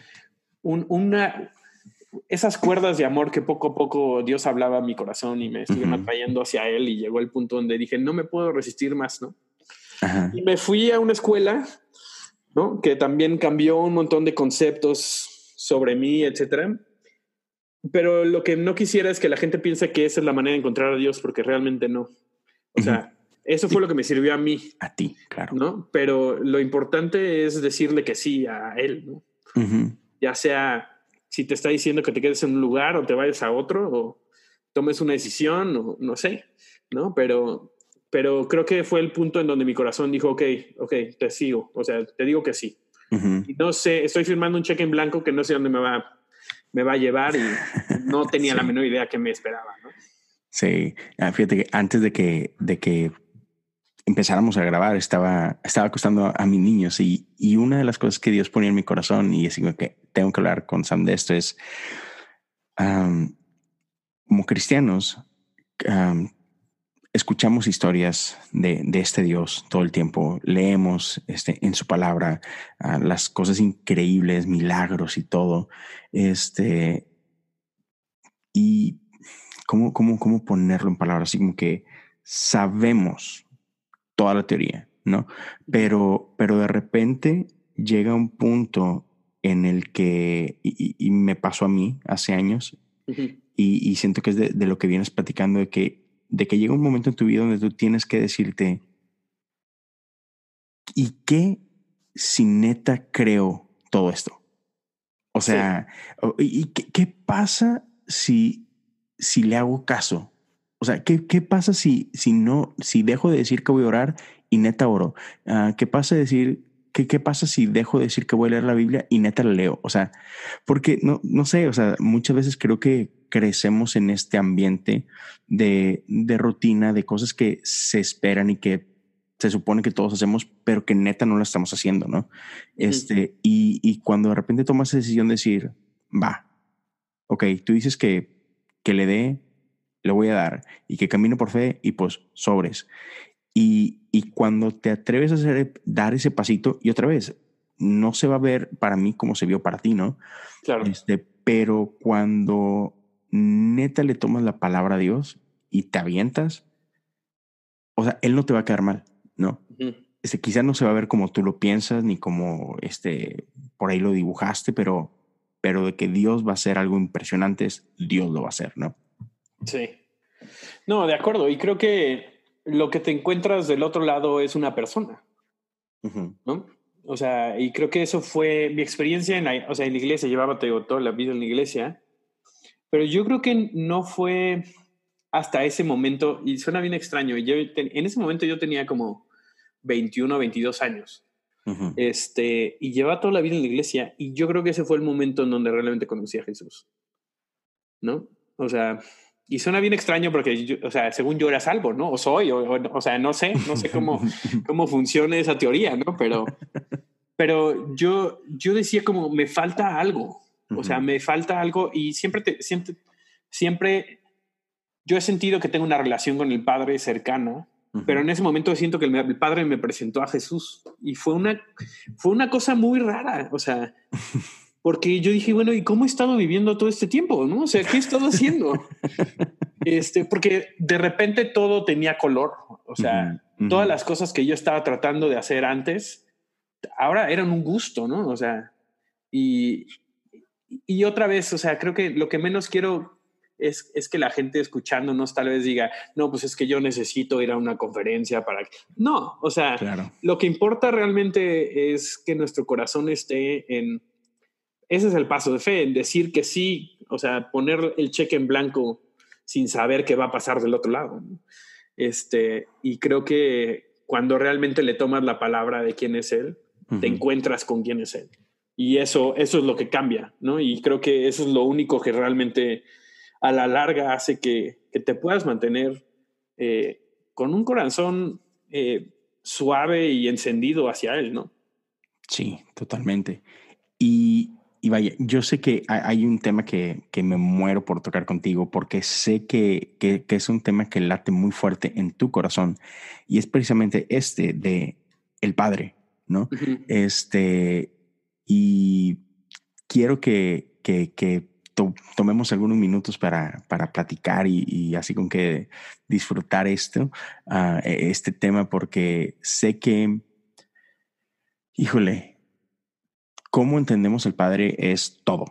una, esas cuerdas de amor que poco a poco Dios hablaba a mi corazón y me estuvieron atrayendo hacia Él y llegó el punto donde dije, no me puedo resistir más, ¿no? Y me fui a una escuela, ¿no? Que también cambió un montón de conceptos sobre mí, etcétera. Pero lo que no quisiera es que la gente piense que esa es la manera de encontrar a Dios, porque realmente no. O sea, eso fue lo que me sirvió a mí. A ti, claro. ¿no? Pero lo importante es decirle que sí a Él, ¿no? Ya sea si te está diciendo que te quedes en un lugar o te vayas a otro o tomes una decisión o no sé, ¿no? Pero, pero creo que fue el punto en donde mi corazón dijo, ok, ok, te sigo, o sea, te digo que sí. Y no sé, estoy firmando un cheque en blanco que no sé dónde me va, me va a llevar y no tenía la menor idea que me esperaba, ¿no? Sí, ah, fíjate que antes de que, de que empezáramos a grabar, estaba, estaba acostando a mis niños y, y, una de las cosas que Dios ponía en mi corazón y es que tengo que hablar con Sam de esto es, como cristianos, escuchamos historias de, de, este Dios todo el tiempo, leemos este, en su palabra ah, las cosas increíbles, milagros y todo. Este, y cómo, cómo, cómo ponerlo en palabras, así como que sabemos toda la teoría, ¿no? Pero, pero de repente llega un punto en el que, y, me pasó a mí hace años, y, siento que es de, lo que vienes platicando, de que, de que llega un momento en tu vida donde tú tienes que decirte, ¿y qué si neta creo todo esto? O sea, ¿y qué, qué, pasa si, si le hago caso? O sea, ¿qué, qué pasa si, si no, si dejo de decir que voy a orar y neta oro? Uh, ¿Qué pasa decir, qué, qué pasa si dejo de decir que voy a leer la Biblia y neta la leo? O sea, porque no, no sé, o sea, muchas veces creo que crecemos en este ambiente de, de rutina, de cosas que se esperan y que se supone que todos hacemos, pero que neta no lo estamos haciendo, ¿no? Este, y, y cuando de repente tomas esa decisión de decir, va, ok, tú dices que, que le dé le voy a dar y que camine por fe y pues sobres. Y, y cuando te atreves a hacer, dar ese pasito, y otra vez, no se va a ver para mí como se vio para ti, ¿no? Claro. Este, pero cuando neta le tomas la palabra a Dios y te avientas, o sea, Él no te va a quedar mal, ¿no? este, quizás no se va a ver como tú lo piensas, ni como este, por ahí lo dibujaste, pero, pero de que Dios va a hacer algo impresionante, Dios lo va a hacer, ¿no? Sí. No, de acuerdo. Y creo que lo que te encuentras del otro lado es una persona. ¿No? O sea, y creo que eso fue mi experiencia en la, o sea, en la iglesia. Llevaba toda la vida en la iglesia. Pero yo creo que no fue hasta ese momento, y suena bien extraño. Yo, en ese momento yo tenía como 21 o 22 años. este, y llevaba toda la vida en la iglesia. Y yo creo que ese fue el momento en donde realmente conocí a Jesús. ¿No? O sea, y suena bien extraño porque, o sea, según yo era salvo, ¿no? O soy, o, o, sea, no sé, no sé cómo, cómo funciona esa teoría, ¿no? Pero, pero yo, yo decía como, me falta algo, o sea, me falta algo y siempre, te, siempre, siempre yo he sentido que tengo una relación con el Padre cercana, pero en ese momento siento que el, el, Padre me presentó a Jesús y fue una, fue una cosa muy rara, o sea porque yo dije, bueno, ¿y cómo he estado viviendo todo este tiempo? ¿No? O sea, ¿qué he estado haciendo? este, porque de repente todo tenía color. O sea, todas las cosas que yo estaba tratando de hacer antes, ahora eran un gusto, ¿no? O sea, y, y otra vez, o sea, creo que lo que menos quiero es, es, que la gente escuchándonos tal vez diga, no, pues es que yo necesito ir a una conferencia para... No, o sea, lo que importa realmente es que nuestro corazón esté en ese es el paso de fe, en decir que sí, o sea, poner el cheque en blanco sin saber qué va a pasar del otro lado. Este, y creo que cuando realmente le tomas la palabra de quién es él, te encuentras con quién es él. Y eso, eso es lo que cambia, ¿no? Y creo que eso es lo único que realmente a la larga hace que, te puedas mantener eh, con un corazón eh, suave y encendido hacia él, ¿no? Sí, totalmente. Y, vaya, yo sé que hay un tema que, me muero por tocar contigo porque sé que, que, es un tema que late muy fuerte en tu corazón y es precisamente este de el padre, ¿no? Este, y quiero que, que, tomemos algunos minutos para, para platicar y, así con que disfrutar esto, uh, este tema, porque sé que, híjole, cómo entendemos el Padre es todo,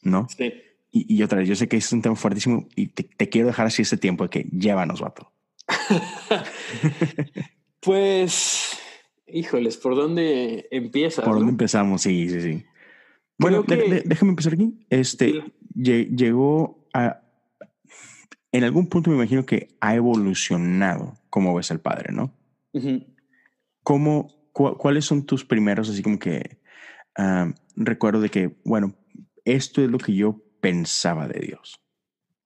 ¿no? Sí. Y, y otra vez, yo sé que es un tema fuertísimo y te, te quiero dejar así este tiempo de que llévanos, vato. pues, híjoles, ¿por dónde empieza? ¿Por dónde empezamos? Sí, sí, sí. Bueno, déjame empezar aquí. Este llegó a. En algún punto me imagino que ha evolucionado como ves al padre, ¿no? ¿Cómo, ¿Cuáles son tus primeros, así como que recuerdo de que, bueno, esto es lo que yo pensaba de Dios?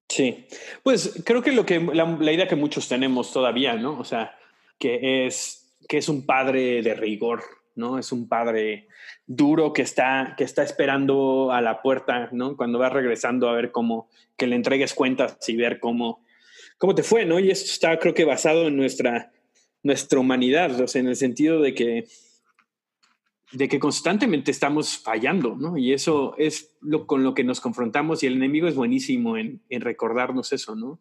Sí, pues creo que lo que la, idea que muchos tenemos todavía, ¿no? O sea, que es que es un padre de rigor, ¿no? Es un padre duro que está, que está esperando a la puerta, ¿no? Cuando va regresando a ver cómo, que le entregues cuentas y ver cómo, cómo te fue, ¿no? Y esto está, creo que, basado en nuestra, nuestra humanidad, o en el sentido de que, de que constantemente estamos fallando, ¿no? Y eso es lo con lo que nos confrontamos y el enemigo es buenísimo en, en recordarnos eso, ¿no?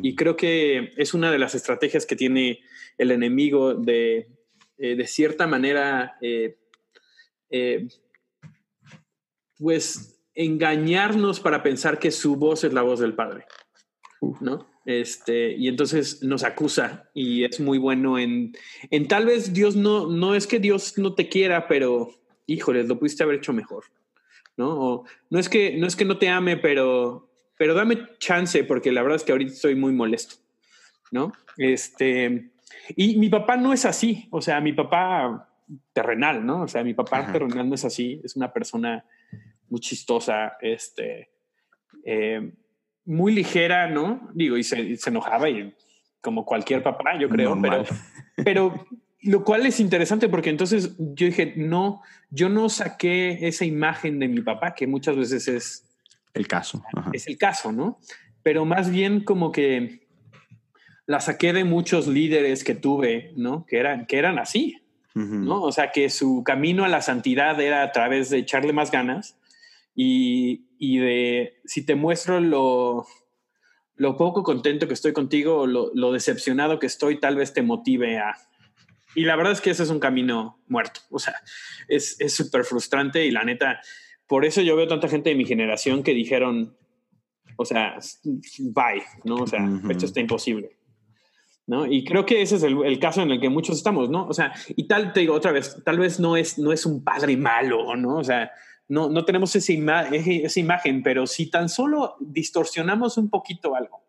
Y creo que es una de las estrategias que tiene el enemigo de, eh, de cierta manera, eh, eh, pues engañarnos para pensar que su voz es la voz del Padre, ¿no? Este, y entonces nos acusa y es muy bueno en, en tal vez Dios no, no es que Dios no te quiera, pero híjoles, lo pudiste haber hecho mejor, ¿no? O, no es que no es que no te ame, pero, pero dame chance porque la verdad es que ahorita estoy muy molesto, ¿no? Este, y mi papá no es así, o sea, mi papá terrenal, ¿no? O sea, mi papá terrenal no es así, es una persona muy chistosa, este, eh, muy ligera, ¿no? Digo, y se, enojaba y como cualquier papá, yo creo, pero, pero lo cual es interesante porque entonces yo dije, no, yo no saqué esa imagen de mi papá, que muchas veces es... El caso. Es el caso, ¿no? Pero más bien como que la saqué de muchos líderes que tuve, ¿no? Que eran, que eran así, ¿no? O sea, que su camino a la santidad era a través de echarle más ganas y, y de, si te muestro lo, lo poco contento que estoy contigo, lo, lo decepcionado que estoy, tal vez te motive a... Y la verdad es que ese es un camino muerto, o sea, es súper frustrante y la neta, por eso yo veo tanta gente de mi generación que dijeron, o sea, bye, ¿no? O sea, esto está imposible. ¿no? Y creo que ese es el, caso en el que muchos estamos, ¿no? O sea, y tal, te digo otra vez, tal vez no es, no es un padre malo, ¿no? O sea, no, no tenemos esa, esa imagen, pero si tan solo distorsionamos un poquito algo,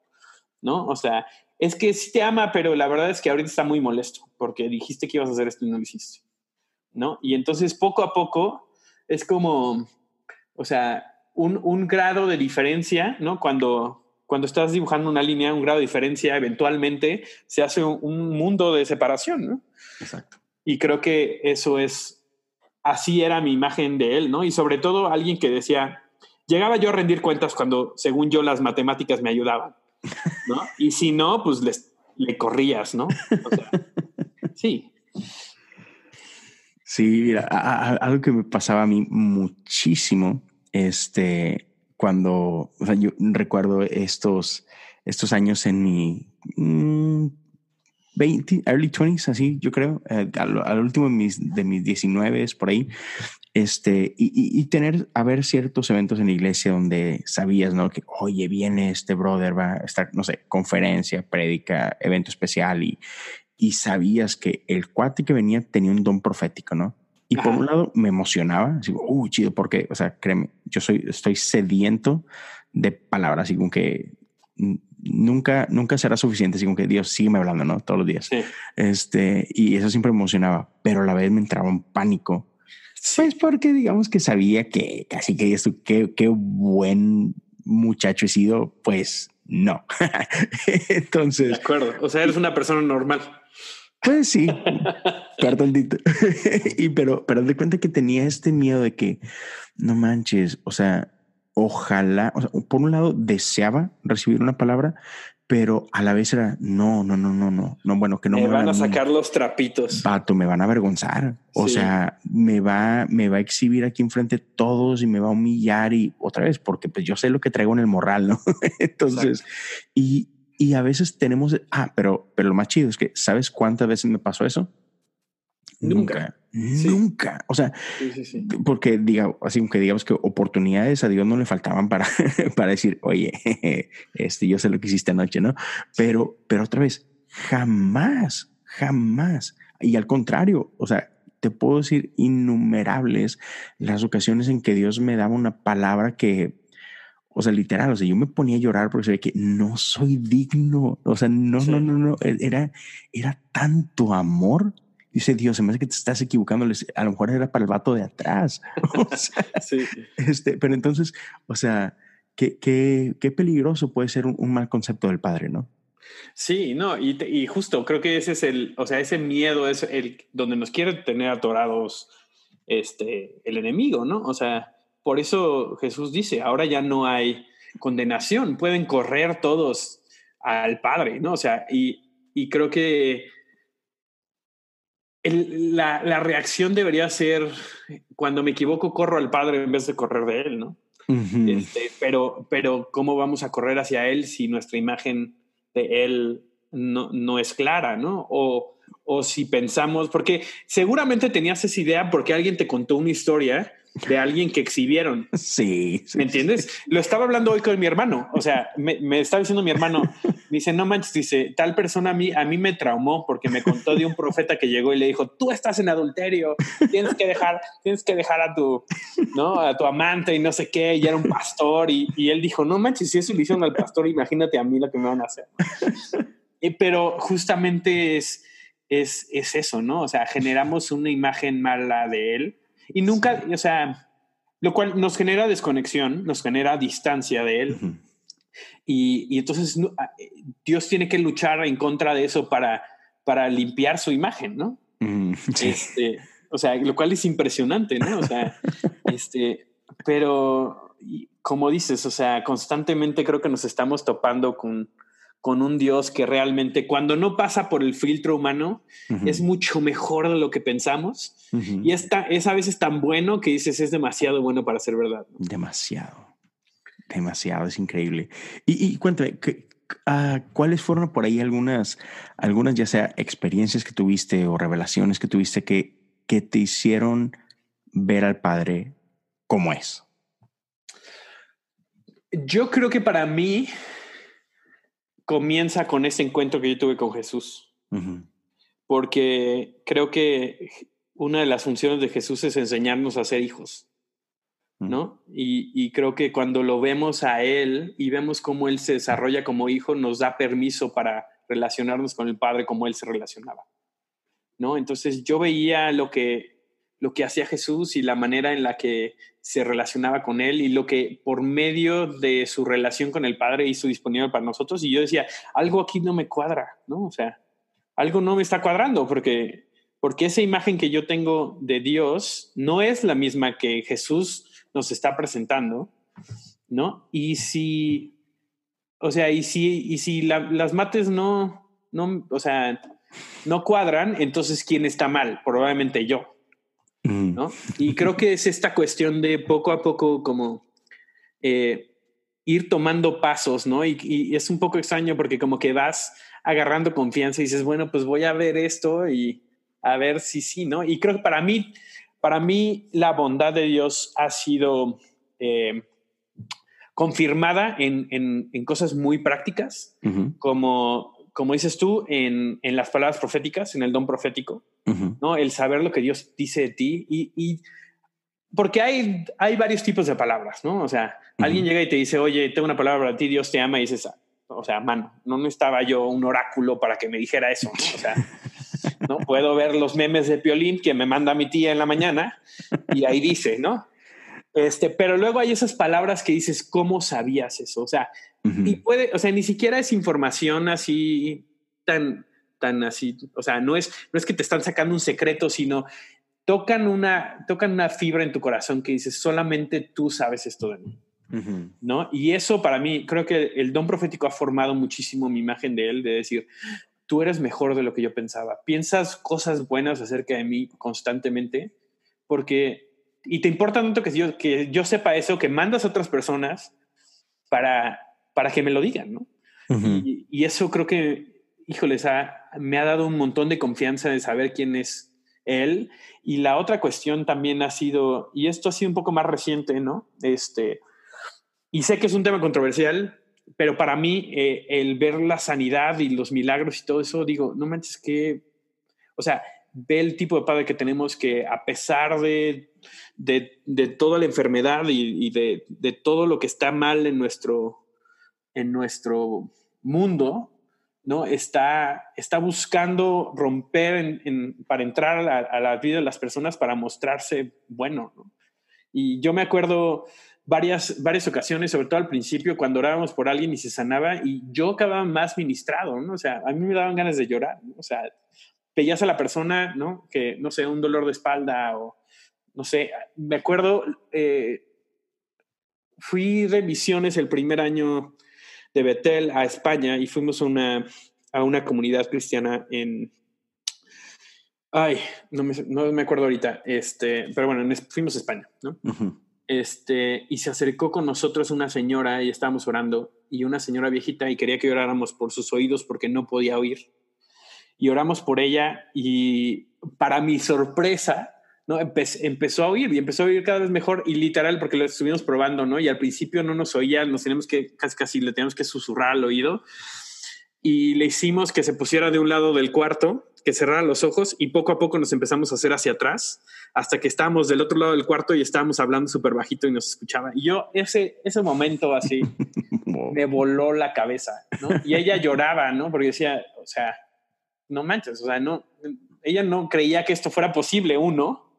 ¿no? O sea, es que sí te ama, pero la verdad es que ahorita está muy molesto porque dijiste que ibas a hacer esto y no lo hiciste, ¿no? Y entonces poco a poco es como, o sea, un, un grado de diferencia, ¿no? Cuando, cuando estás dibujando una línea, un grado de diferencia, eventualmente se hace un, mundo de separación, ¿no? Exacto. Y creo que eso es, así era mi imagen de él, ¿no? Y sobre todo alguien que decía, llegaba yo a rendir cuentas cuando, según yo, las matemáticas me ayudaban, ¿no? Y si no, pues les, le corrías, ¿no? O sea, sí. Sí, mira, algo que me pasaba a mí muchísimo, este, cuando, o sea, yo recuerdo estos, estos años en mi 20, mm, early 20s, así yo creo, eh, al, último de mis, de mis 19 por ahí, este, y, y, tener, a ver ciertos eventos en la iglesia donde sabías, ¿no? Que, oye, viene este brother, va a estar, no sé, conferencia, prédica, evento especial, y, y sabías que el cuate que venía tenía un don profético, ¿no? Y por un lado me emocionaba, así, uy, chido, porque, o sea, créeme, yo soy, estoy sediento de palabras, así como que nunca, nunca será suficiente, así como que Dios sigue hablando, ¿no? Todos los días. Este, y eso siempre me emocionaba, pero a la vez me entraba un pánico. Pues porque digamos que sabía que casi que esto, qué, qué buen muchacho he sido, pues no. Entonces. De acuerdo. O sea, eres una persona normal. Pues sí, perdón. y pero, pero de cuenta que tenía este miedo de que no manches, o sea, ojalá, o sea, por un lado deseaba recibir una palabra, pero a la vez era no, no, no, no, no, no, bueno, que no me, van a sacar los trapitos. Pato, me van a avergonzar. O sea, me va, me va a exhibir aquí enfrente de todos y me va a humillar y otra vez, porque pues yo sé lo que traigo en el morral, ¿no? Entonces, y, y a veces tenemos, ah, pero, pero lo más chido es que, ¿sabes cuántas veces me pasó eso? Nunca. Nunca. O sea, porque diga, así que digamos que oportunidades a Dios no le faltaban para, para decir, oye, este, yo sé lo que hiciste anoche, ¿no? Pero, pero otra vez, jamás, jamás. Y al contrario, o sea, te puedo decir innumerables las ocasiones en que Dios me daba una palabra que, o sea, literal, o sea, yo me ponía a llorar porque sabía que no soy digno, o sea, no, no, no, no, era, era tanto amor dice Dios, se me hace que te estás equivocando. A lo mejor era para el vato de atrás. sí. este, pero entonces, o sea, qué, qué, qué peligroso puede ser un, mal concepto del padre, ¿no? Sí, no, y, y, justo creo que ese es el, o sea, ese miedo es el donde nos quiere tener atorados este, el enemigo, ¿no? O sea, por eso Jesús dice, ahora ya no hay condenación, pueden correr todos al Padre, ¿no? O sea, y, y creo que la, reacción debería ser cuando me equivoco corro al padre en vez de correr de él, ¿no? Este, pero, pero ¿cómo vamos a correr hacia él si nuestra imagen de él no, no es clara, ¿no? O, o si pensamos, porque seguramente tenías esa idea porque alguien te contó una historia de alguien que exhibieron. Sí. ¿Me entiendes? Lo estaba hablando hoy con mi hermano. O sea, me, me estaba diciendo mi hermano, me dice, no manches, dice, tal persona a mí, a mí me traumó porque me contó de un profeta que llegó y le dijo, tú estás en adulterio, tienes que dejar, tienes que dejar a tu, ¿no? A tu amante y no sé qué, y era un pastor. Y, y él dijo, no manches, si eso le hicieron al pastor, imagínate a mí lo que me van a hacer. pero justamente es, es, es eso, ¿no? O sea, generamos una imagen mala de él y nunca, o sea, lo cual nos genera desconexión, nos genera distancia de él. y, y, entonces ah, Dios tiene que luchar en contra de eso para, para limpiar su imagen, ¿no? este, o sea, lo cual es impresionante, ¿no? O sea, este, pero como dices, o sea, constantemente creo que nos estamos topando con, con un Dios que realmente cuando no pasa por el filtro humano es mucho mejor de lo que pensamos y esta, es a veces tan bueno que dices es demasiado bueno para ser verdad. Demasiado, demasiado, es increíble. Y, cuéntame, uh, ¿cuáles fueron por ahí algunas, algunas ya sea experiencias que tuviste o revelaciones que tuviste que, que te hicieron ver al Padre como es? Yo creo que para mí comienza con ese encuentro que yo tuve con Jesús. Porque creo que una de las funciones de Jesús es enseñarnos a ser hijos. ¿No? Y, creo que cuando lo vemos a Él y vemos cómo Él se desarrolla como hijo, nos da permiso para relacionarnos con el Padre como Él se relacionaba. ¿No? Entonces yo veía lo que, lo que hacía Jesús y la manera en la que se relacionaba con él y lo que por medio de su relación con el Padre hizo disponible para nosotros. Y yo decía, algo aquí no me cuadra, ¿no? O sea, algo no me está cuadrando porque, porque esa imagen que yo tengo de Dios no es la misma que Jesús nos está presentando, ¿no? Y si, o sea, y si, y si las mates no, no, o sea, no cuadran, entonces ¿quién está mal? Probablemente yo. ¿No? Y creo que es esta cuestión de poco a poco como eh, ir tomando pasos, ¿no? Y, es un poco extraño porque como que vas agarrando confianza y dices, bueno, pues voy a ver esto y a ver si sí, ¿no? Y creo que para mí, para mí la bondad de Dios ha sido eh, confirmada en, en, cosas muy prácticas, como como dices tú, en, en, las palabras proféticas, en el don profético, ¿no? El saber lo que Dios dice de ti y, y, porque hay, hay varios tipos de palabras, ¿no? O sea, alguien llega y te dice, oye, tengo una palabra para ti, Dios te ama y dices, o sea, mano, no estaba yo un oráculo para que me dijera eso, ¿no? O sea, no puedo ver los memes de Piolín que me manda mi tía en la mañana y ahí dice, ¿no? Este, pero luego hay esas palabras que dices, ¿cómo sabías eso? O sea, y puede, o sea, ni siquiera es información así tan, tan así, o sea, no es, no es que te están sacando un secreto, sino tocan una, tocan una fibra en tu corazón que dices, solamente tú sabes esto de mí. ¿No? Y eso para mí, creo que el don profético ha formado muchísimo mi imagen de él, de decir, tú eres mejor de lo que yo pensaba. Piensas cosas buenas acerca de mí constantemente, porque, y te importa tanto que yo, que yo sepa eso, que mandas a otras personas para, para que me lo digan, ¿no? y, y, eso creo que, híjoles, me ha dado un montón de confianza de saber quién es él. Y la otra cuestión también ha sido, y esto ha sido un poco más reciente, ¿no? Este, y sé que es un tema controversial, pero para mí eh, el ver la sanidad y los milagros y todo eso, digo, no manches que, o sea, ve el tipo de padre que tenemos que a pesar de, de, toda la enfermedad y, de, de, todo lo que está mal en nuestro, en nuestro mundo, ¿no? Está, está buscando romper para entrar a la, vida de las personas para mostrarse bueno. Y yo me acuerdo varias, varias ocasiones, sobre todo al principio, cuando orábamos por alguien y se sanaba, y yo acababa más ministrado, ¿no? O sea, a mí me daban ganas de llorar, O sea, veías a la persona, ¿no? Que, no sé, un dolor de espalda o, no sé, me acuerdo, eh, fui de misiones el primer año de Betel a España y fuimos a una, a una comunidad cristiana en... Ay, no me, no me acuerdo ahorita, este, pero bueno, fuimos a España, ¿no? este, y se acercó con nosotros una señora y estábamos orando, y una señora viejita y quería que oráramos por sus oídos porque no podía oír. Y oramos por ella y para mi sorpresa, ¿no? empezó a oír y empezó a oír cada vez mejor y literal porque lo estuvimos probando, ¿no? Y al principio no nos oía, nos tenemos que, casi, casi le teníamos que susurrar al oído y le hicimos que se pusiera de un lado del cuarto que cerrara los ojos y poco a poco nos empezamos a hacer hacia atrás hasta que estábamos del otro lado del cuarto y estábamos hablando súper bajito y nos escuchaba. Y yo ese, ese momento así me voló la cabeza, ¿no? Y ella lloraba, ¿no? Porque decía, o sea, no manches, o sea, no, ella no creía que esto fuera posible, uno,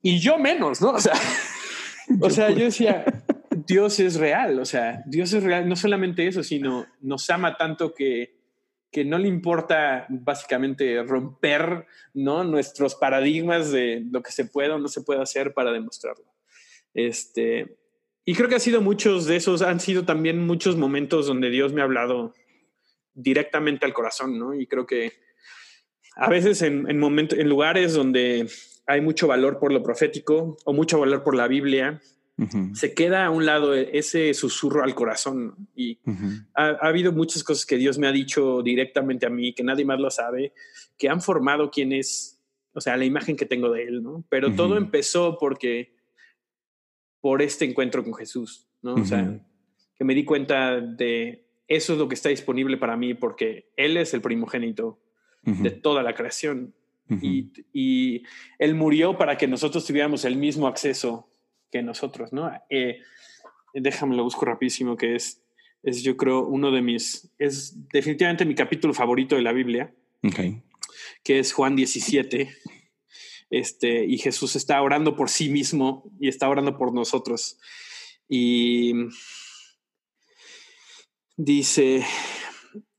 y yo menos, ¿no? O sea, o sea, yo decía, Dios es real, o sea, Dios es real, no solamente eso, sino nos ama tanto que que no le importa básicamente romper ¿no? nuestros paradigmas de lo que se puede o no se puede hacer para demostrarlo. Este, y creo que ha sido muchos de esos, han sido también muchos momentos donde Dios me ha hablado directamente al corazón, ¿no? Y creo que a veces en, en, en lugares donde hay mucho valor por lo profético o mucho valor por la Biblia, se queda a un lado ese susurro al corazón. Y ha, habido muchas cosas que Dios me ha dicho directamente a mí, que nadie más lo sabe, que han formado quién es, o sea, la imagen que tengo de Él, ¿no? Pero todo empezó porque, por este encuentro con Jesús, ¿no? O sea, que me di cuenta de eso es lo que está disponible para mí porque Él es el primogénito de toda la creación. y, y Él murió para que nosotros tuviéramos el mismo acceso que nosotros, ¿no? Eh, déjame lo busco rapidísimo, que es, es yo creo uno de mis, es definitivamente mi capítulo favorito de la Biblia, que es Juan 17. Este, y Jesús está orando por sí mismo y está orando por nosotros. Y dice,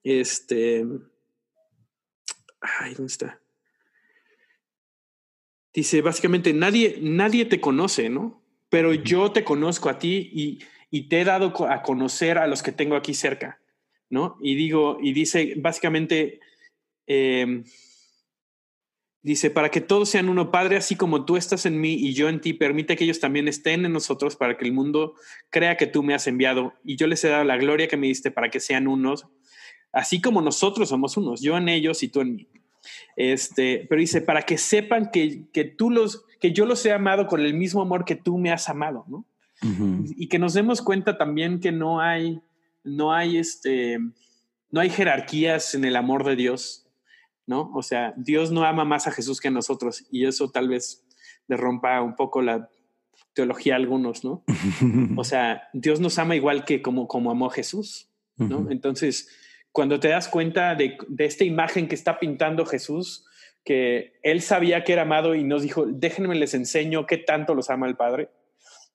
este, ay, ¿dónde está? Dice, básicamente, nadie, nadie te conoce, ¿no? pero yo te conozco a ti y, y, te he dado a conocer a los que tengo aquí cerca, ¿no? Y digo, y dice básicamente, em, dice, para que todos sean uno, Padre, así como tú estás en mí y yo en ti, permite que ellos también estén en nosotros para que el mundo crea que tú me has enviado y yo les he dado la gloria que me diste para que sean unos, así como nosotros somos unos, yo en ellos y tú en mí. Este, pero dice, para que sepan que, que tú los, que yo los he amado con el mismo amor que tú me has amado, ¿no? Y que nos demos cuenta también que no hay, no hay este, no hay jerarquías en el amor de Dios, ¿no? O sea, Dios no ama más a Jesús que a nosotros y eso tal vez le rompa un poco la teología a algunos, ¿no? o sea, Dios nos ama igual que como, como amó a Jesús, ¿no? Entonces, cuando te das cuenta de, esta imagen que está pintando Jesús, que él sabía que era amado y nos dijo, déjenme les enseño qué tanto los ama el Padre,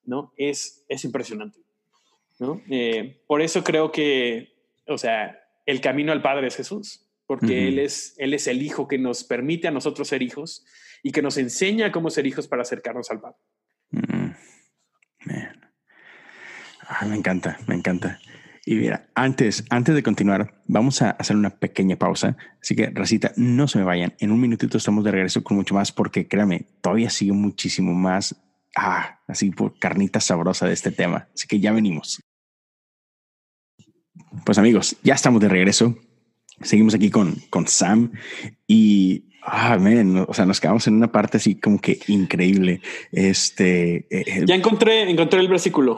¿no? Es, es impresionante, ¿no? Eh, por eso creo que, o sea, el camino al Padre es Jesús, porque él, es, él es el Hijo que nos permite a nosotros ser hijos y que nos enseña cómo ser hijos para acercarnos al Padre. Mm. Ah, me encanta, me encanta. Y mira, antes, antes de continuar, vamos a hacer una pequeña pausa. Así que, Racita, no se me vayan. En un minutito estamos de regreso con mucho más, porque créanme, todavía sigue muchísimo más, ah, así por carnita sabrosa de este tema. Así que ya venimos. Pues amigos, ya estamos de regreso. Seguimos aquí con, con Sam y Ah, man, o sea, nos quedamos en una parte así como que increíble. Este eh, eh, ya encontré, encontré el versículo.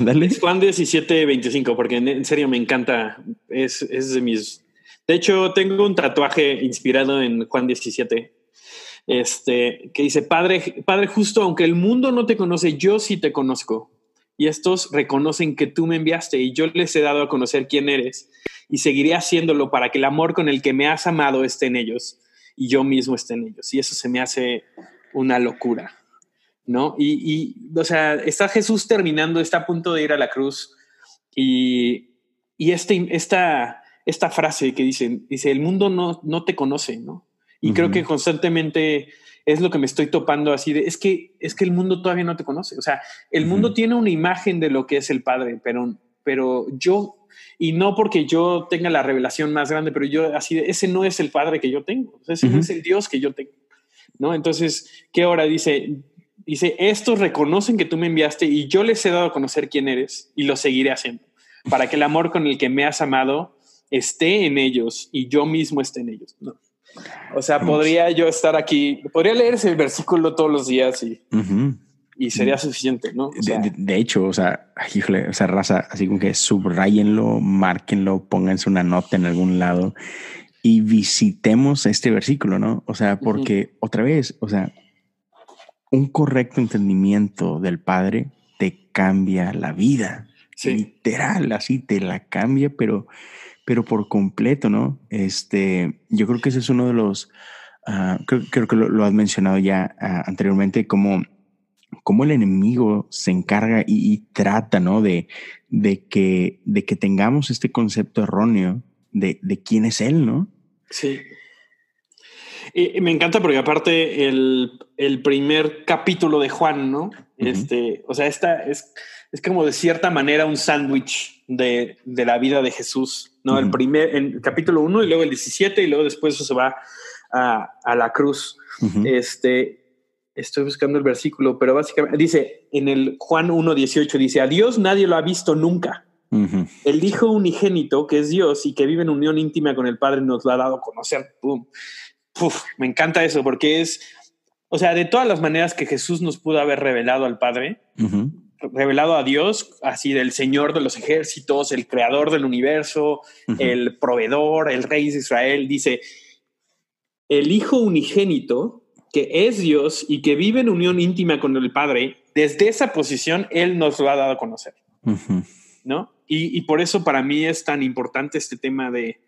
Dale. Juan 17, 25, porque en, serio me encanta. Es, es, de mis. De hecho, tengo un tatuaje inspirado en Juan 17. Este que dice: Padre, Padre, justo aunque el mundo no te conoce, yo sí te conozco. Y estos reconocen que tú me enviaste y yo les he dado a conocer quién eres y seguiré haciéndolo para que el amor con el que me has amado esté en ellos y yo mismo esté en ellos. Y eso se me hace una locura, ¿no? Y, o sea, está Jesús terminando, está a punto de ir a la cruz y, y este, esta, esta frase que dice, dice, el mundo no, no te conoce, ¿no? Y creo que constantemente es lo que me estoy topando así de, es que, es que el mundo todavía no te conoce. O sea, el mundo tiene una imagen de lo que es el Padre, pero, pero yo y no porque yo tenga la revelación más grande, pero yo así, de, ese no es el Padre que yo tengo, ese no es el Dios que yo tengo, ¿no? Entonces, ¿qué hora dice? Dice, estos reconocen que tú me enviaste y yo les he dado a conocer quién eres y lo seguiré haciendo, para que el amor con el que me has amado esté en ellos y yo mismo esté en ellos. ¿no? O sea, podría yo estar aquí, podría leer ese versículo todos los días y, y sería suficiente, ¿no? de, hecho, o sea, híjole, o sea, raza, así como que subrayenlo, márquenlo, pónganse una nota en algún lado y visitemos este versículo, ¿no? O sea, porque otra vez, o sea, un correcto entendimiento del Padre te cambia la vida. Literal, así te la cambia, pero, pero por completo, ¿no? Este, yo creo que ese es uno de los, ah, creo, que lo, has mencionado ya ah, anteriormente, como cómo el enemigo se encarga y, trata, ¿no? De, de, que, de que tengamos este concepto erróneo de, de quién es él, ¿no? Sí. Y, me encanta porque aparte el, el, primer capítulo de Juan, ¿no? Este, o sea, esta es, es como de cierta manera un sándwich de, de, la vida de Jesús, ¿no? El primer, en capítulo 1 y luego el 17 y luego después eso se va a, a la cruz. Este, estoy buscando el versículo, pero básicamente dice en el Juan 1.18, dice, a Dios nadie lo ha visto nunca. El Hijo unigénito, que es Dios y que vive en unión íntima con el Padre, nos lo ha dado a conocer. me encanta eso, porque es, o sea, de todas las maneras que Jesús nos pudo haber revelado al Padre, revelado a Dios, así del Señor de los ejércitos, el creador del universo, el proveedor, el rey de Israel, dice, el Hijo unigénito, que es Dios y que vive en unión íntima con el Padre, desde esa posición Él nos lo ha dado a conocer. ¿No? Y, por eso para mí es tan importante este tema de,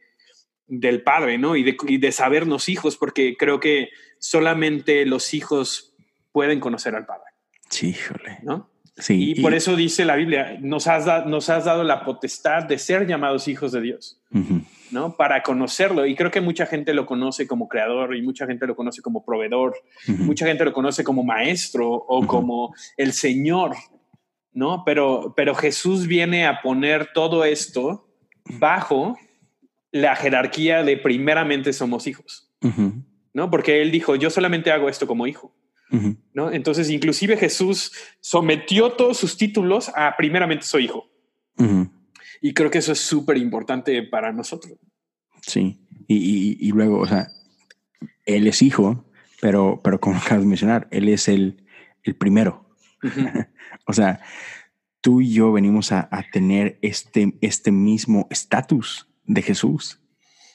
del Padre, ¿no? Y de, y de sabernos hijos, porque creo que solamente los hijos pueden conocer al Padre. Sí, híjole. ¿No? Sí, y, por eso dice la Biblia, nos has, nos has dado la potestad de ser llamados hijos de Dios. ¿no? Para conocerlo. Y creo que mucha gente lo conoce como creador y mucha gente lo conoce como proveedor, mucha gente lo conoce como maestro o como el Señor, ¿no? Pero, pero Jesús viene a poner todo esto bajo la jerarquía de primeramente somos hijos, ¿no? Porque él dijo, yo solamente hago esto como hijo. ¿No? Entonces, inclusive Jesús sometió todos sus títulos a primeramente soy hijo. Y creo que eso es súper importante para nosotros. Sí, y, luego, o sea, él es hijo, pero, pero como acabas de mencionar, él es el, el primero. o sea, tú y yo venimos a, tener este, este mismo estatus de Jesús.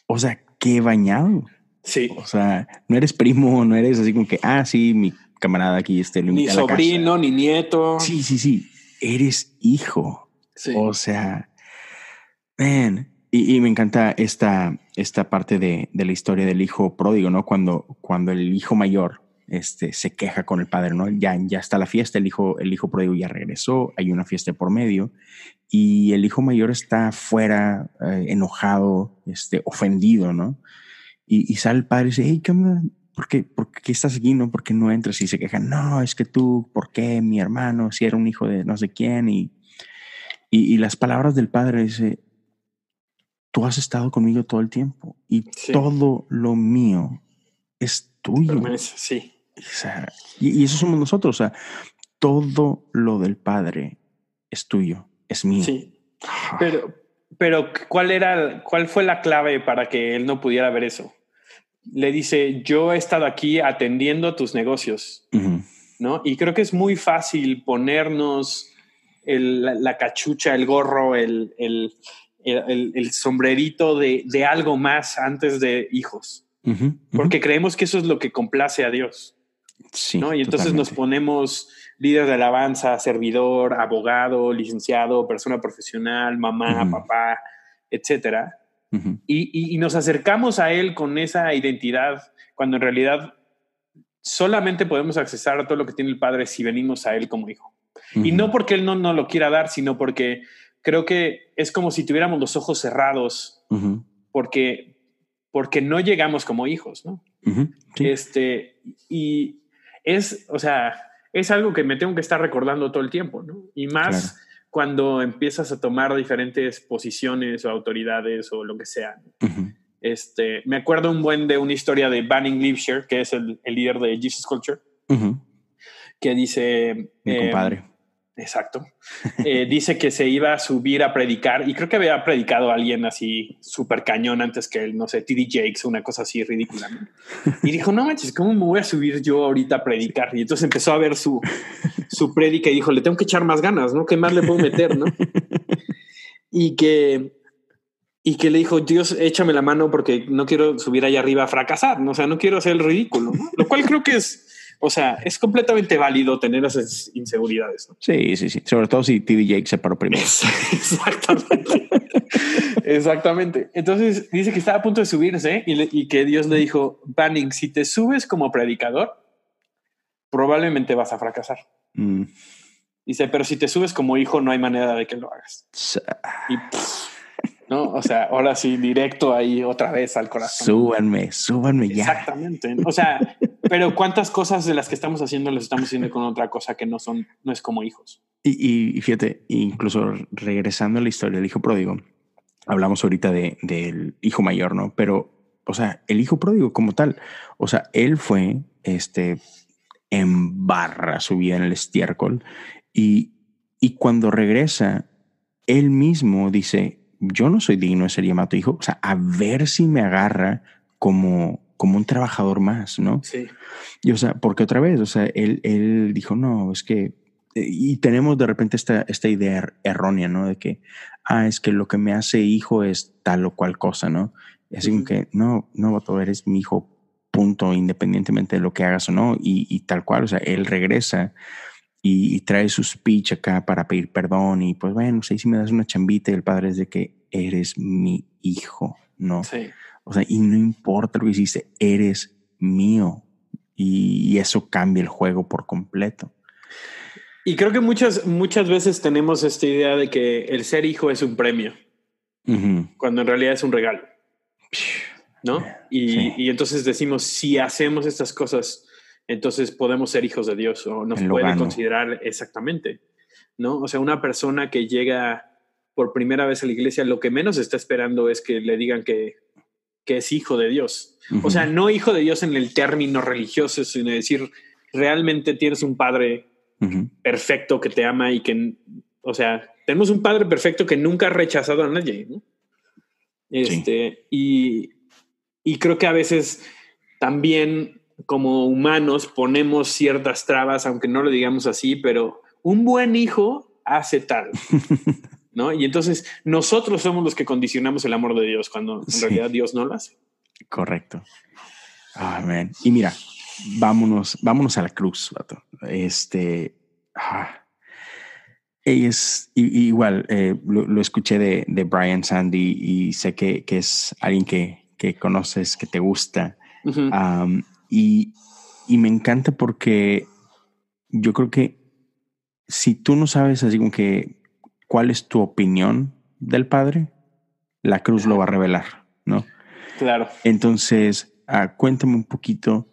O sea, qué bañado. Sí. O sea, no eres primo, no eres así como que, ah, sí, mi camarada aquí, este, ni sobrino, ni nieto. Sí, sí, sí. Eres hijo. Sí. O sea, Man. Y, me encanta esta, esta parte de, la historia del hijo pródigo, ¿no? Cuando, cuando el hijo mayor este, se queja con el padre, ¿no? Ya, ya está la fiesta, el hijo, el hijo pródigo ya regresó, hay una fiesta por medio y el hijo mayor está fuera, eh, enojado, este, ofendido, ¿no? Y, y, sale el padre y dice, hey, ¿qué onda? ¿Por qué, ¿Por qué estás aquí? ¿No? ¿Por qué no entras? Y se queja, no, es que tú, ¿por qué? Mi hermano, si era un hijo de no sé quién. Y, y, y las palabras del padre dice, tú has estado conmigo todo el tiempo y sí. todo lo mío es tuyo. Sí. O sea, y, y, eso somos nosotros. O sea, todo lo del Padre es tuyo, es mío. Sí. Pero, pero ¿cuál era, cuál fue la clave para que él no pudiera ver eso? Le dice, yo he estado aquí atendiendo tus negocios, uh -huh. ¿no? Y creo que es muy fácil ponernos el, la, la, cachucha, el gorro, el, el, el, el sombrerito de, de, algo más antes de hijos. Uh -huh, uh -huh. Porque creemos que eso es lo que complace a Dios. Sí, ¿no? Y entonces totalmente. nos ponemos líder de alabanza, servidor, abogado, licenciado, persona profesional, mamá, papá, etcétera. Uh -huh. y, y, y, nos acercamos a él con esa identidad cuando en realidad solamente podemos accesar a todo lo que tiene el padre si venimos a él como hijo. Uh -huh. Y no porque él no nos no lo quiera dar, sino porque creo que es como si tuviéramos los ojos cerrados, porque, porque no llegamos como hijos, ¿no? Sí. Este, y es, o sea, es algo que me tengo que estar recordando todo el tiempo, ¿no? Y más. Cuando empiezas a tomar diferentes posiciones o autoridades o lo que sea. Uh -huh. Este, me acuerdo un buen de una historia de Banning Liebscher, que es el, el líder de Jesus Culture, uh -huh. que dice... Mi eh, compadre. Exacto. Eh, dice que se iba a subir a predicar y creo que había predicado a alguien así súper cañón antes que él, no sé, TD Jakes, una cosa así ridícula. ¿no? Y dijo, no manches, ¿cómo me voy a subir yo ahorita a predicar? Y entonces empezó a ver su, su prédica y dijo, le tengo que echar más ganas, ¿no? ¿Qué más le puedo meter, no? Y que, y que le dijo, Dios, échame la mano porque no quiero subir allá arriba a fracasar, ¿no? O sea, no quiero hacer el ridículo, ¿no? Lo cual creo que es o sea, es completamente válido tener esas inseguridades. ¿no? Sí, sí, sí. Sobre todo si TD Jake se paró primero. Exactamente. Exactamente. Entonces dice que estaba a punto de subirse y, le, y, que Dios le dijo, Banning, si te subes como predicador, probablemente vas a fracasar. Mm. Dice, pero si te subes como hijo, no hay manera de que lo hagas. Y pff, ¿no? O sea, ahora sí, directo ahí otra vez al corazón. Súbanme, súbanme ya. Exactamente. O sea, pero cuántas cosas de las que estamos haciendo las estamos haciendo con otra cosa que no son, no es como hijos. Y, y fíjate, incluso regresando a la historia del hijo pródigo, hablamos ahorita de, del hijo mayor, ¿no? Pero, o sea, el hijo pródigo como tal, o sea, él fue, este, en barra su vida en el estiércol y, y cuando regresa, él mismo dice, yo no soy digno de ser llamado tu hijo, o sea, a ver si me agarra como, como un trabajador más, ¿no? Sí. Y o sea, porque otra vez, o sea, él, él dijo, no, es que, y tenemos de repente esta, esta idea er, errónea, ¿no? De que, ah, es que lo que me hace hijo es tal o cual cosa, ¿no? Y así uh -huh. que, no, no, tú eres mi hijo, punto, independientemente de lo que hagas o no, y, y tal cual, o sea, él regresa y, y, trae su speech acá para pedir perdón y pues bueno, sé si me das una chambita y el padre es de que eres mi hijo, ¿no? Sí. O sea, y no importa lo que hiciste, eres mío y, y eso cambia el juego por completo. Y creo que muchas, muchas veces tenemos esta idea de que el ser hijo es un premio, uh -huh. cuando en realidad es un regalo, ¿no? Y, sí. y entonces decimos, si hacemos estas cosas, entonces podemos ser hijos de Dios o nos puede considerar exactamente, ¿no? O sea, una persona que llega por primera vez a la iglesia, lo que menos está esperando es que le digan que, que es hijo de Dios. Uh -huh. O sea, no hijo de Dios en el término religioso, sino decir, realmente tienes un padre uh -huh. perfecto que te ama y que, o sea, tenemos un padre perfecto que nunca ha rechazado a nadie, ¿no? Este, sí. y, y creo que a veces también como humanos ponemos ciertas trabas, aunque no lo digamos así, pero un buen hijo hace tal. ¿No? Y entonces nosotros somos los que condicionamos el amor de Dios cuando en sí. realidad Dios no lo hace. Correcto. Amén. Y mira, vámonos, vámonos a la cruz, vato. Este, ah, es igual, eh, lo, lo, escuché de, de, Brian Sandy y sé que, que es alguien que, que, conoces, que te gusta. Uh -huh. um, y, y me encanta porque yo creo que si tú no sabes así como que cuál es tu opinión del Padre, la cruz lo va a revelar, ¿no? Claro. Entonces, ah, cuéntame un poquito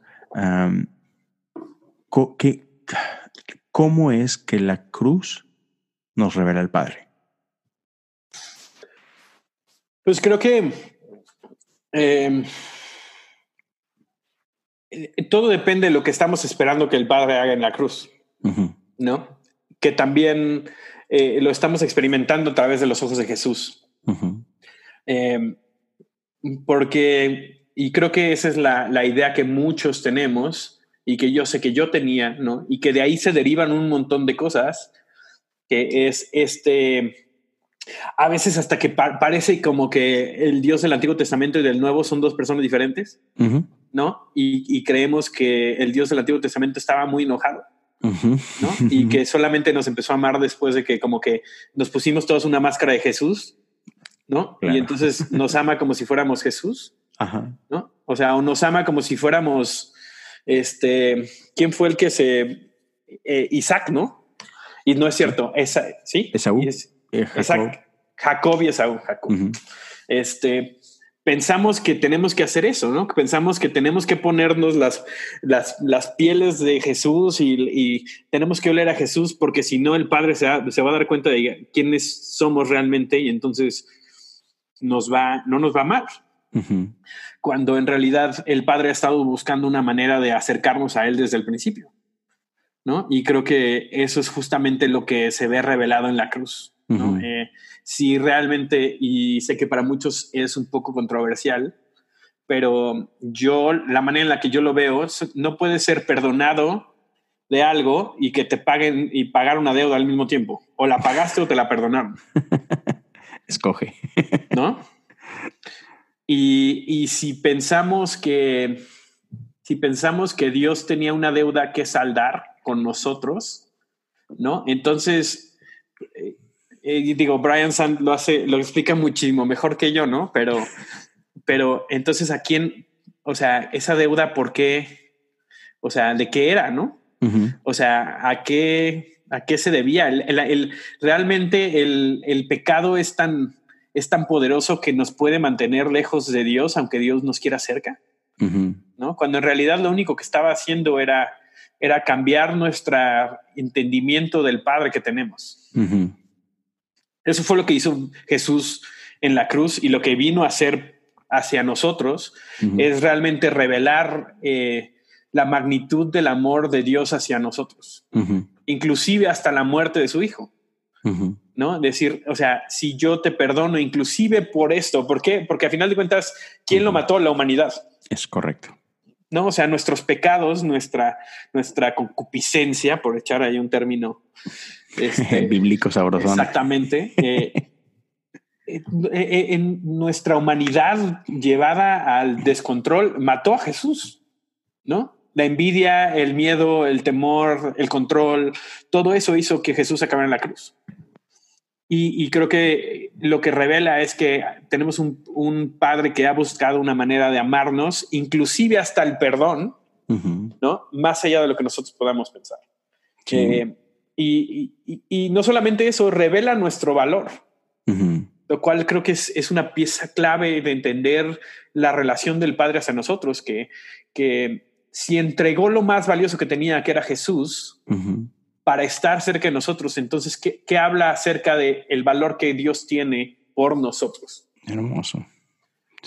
¿cómo es que la cruz nos revela el Padre? Pues creo que em, todo depende de lo que estamos esperando que el Padre haga en la cruz, ¿no? Que también eh, lo estamos experimentando a través de los ojos de Jesús. Em, porque, y creo que esa es la, la, idea que muchos tenemos y que yo sé que yo tenía, ¿no? Y que de ahí se derivan un montón de cosas, que es este, a veces hasta que parece como que el Dios del Antiguo Testamento y del Nuevo son dos personas diferentes, ¿no? Y, creemos que el Dios del Antiguo Testamento estaba muy enojado. ¿no? Y que solamente nos empezó a amar después de que como que nos pusimos todos una máscara de Jesús, ¿no? Y entonces nos ama como si fuéramos Jesús, ¿no? O sea, o nos ama como si fuéramos, este, ¿quién fue el que se, eh, Isaac, ¿no? Y no es cierto, esa, ¿sí? Esaú. Eh, Jacob. y Esaú, Jacob. Este, pensamos que tenemos que hacer eso, ¿no? Pensamos que tenemos que ponernos las, las, pieles de Jesús y, tenemos que oler a Jesús porque si no el Padre se, va a dar cuenta de quiénes somos realmente y entonces nos va, no nos va a amar. Cuando en realidad el Padre ha estado buscando una manera de acercarnos a Él desde el principio. ¿no? Y creo que eso es justamente lo que se ve revelado en la cruz. Eh, si realmente, y sé que para muchos es un poco controversial, pero yo, la manera en la que yo lo veo, no puede ser perdonado de algo y que te paguen y pagar una deuda al mismo tiempo. O la pagaste o te la perdonaron. Escoge. ¿No? Y, y si pensamos que si pensamos que Dios tenía una deuda que saldar con nosotros, ¿no? Entonces, eh, digo, Brian Sand lo hace, lo explica muchísimo mejor que yo, ¿no? Pero, pero entonces, ¿a quién, o sea, esa deuda, por qué, o sea, de qué era, ¿no? O sea, ¿a qué, a qué se debía? El, realmente el, pecado es tan, es tan poderoso que nos puede mantener lejos de Dios, aunque Dios nos quiera cerca. ¿no? Cuando en realidad lo único que estaba haciendo era, era cambiar nuestro entendimiento del Padre que tenemos. Eso fue lo que hizo Jesús en la cruz y lo que vino a hacer hacia nosotros es realmente revelar eh, la magnitud del amor de Dios hacia nosotros, inclusive hasta la muerte de su Hijo. ¿no? Decir, o sea, si yo te perdono, inclusive por esto, ¿por qué? Porque a final de cuentas, ¿quién lo mató? La humanidad. Es correcto. No, o sea, nuestros pecados, nuestra, nuestra concupiscencia, por echar ahí un término este, bíblico sabroso. Exactamente. Eh, eh, eh, en nuestra humanidad llevada al descontrol, mató a Jesús, ¿no? La envidia, el miedo, el temor, el control, todo eso hizo que Jesús acabara en la cruz. Y, creo que lo que revela es que tenemos un, padre que ha buscado una manera de amarnos, inclusive hasta el perdón, ¿no? Más allá de lo que nosotros podamos pensar. Eh, y, no solamente eso, revela nuestro valor, lo cual creo que es, una pieza clave de entender la relación del Padre hacia nosotros, que, que si entregó lo más valioso que tenía, que era Jesús, para estar cerca de nosotros. Entonces, ¿qué, habla acerca de el valor que Dios tiene por nosotros? Hermoso.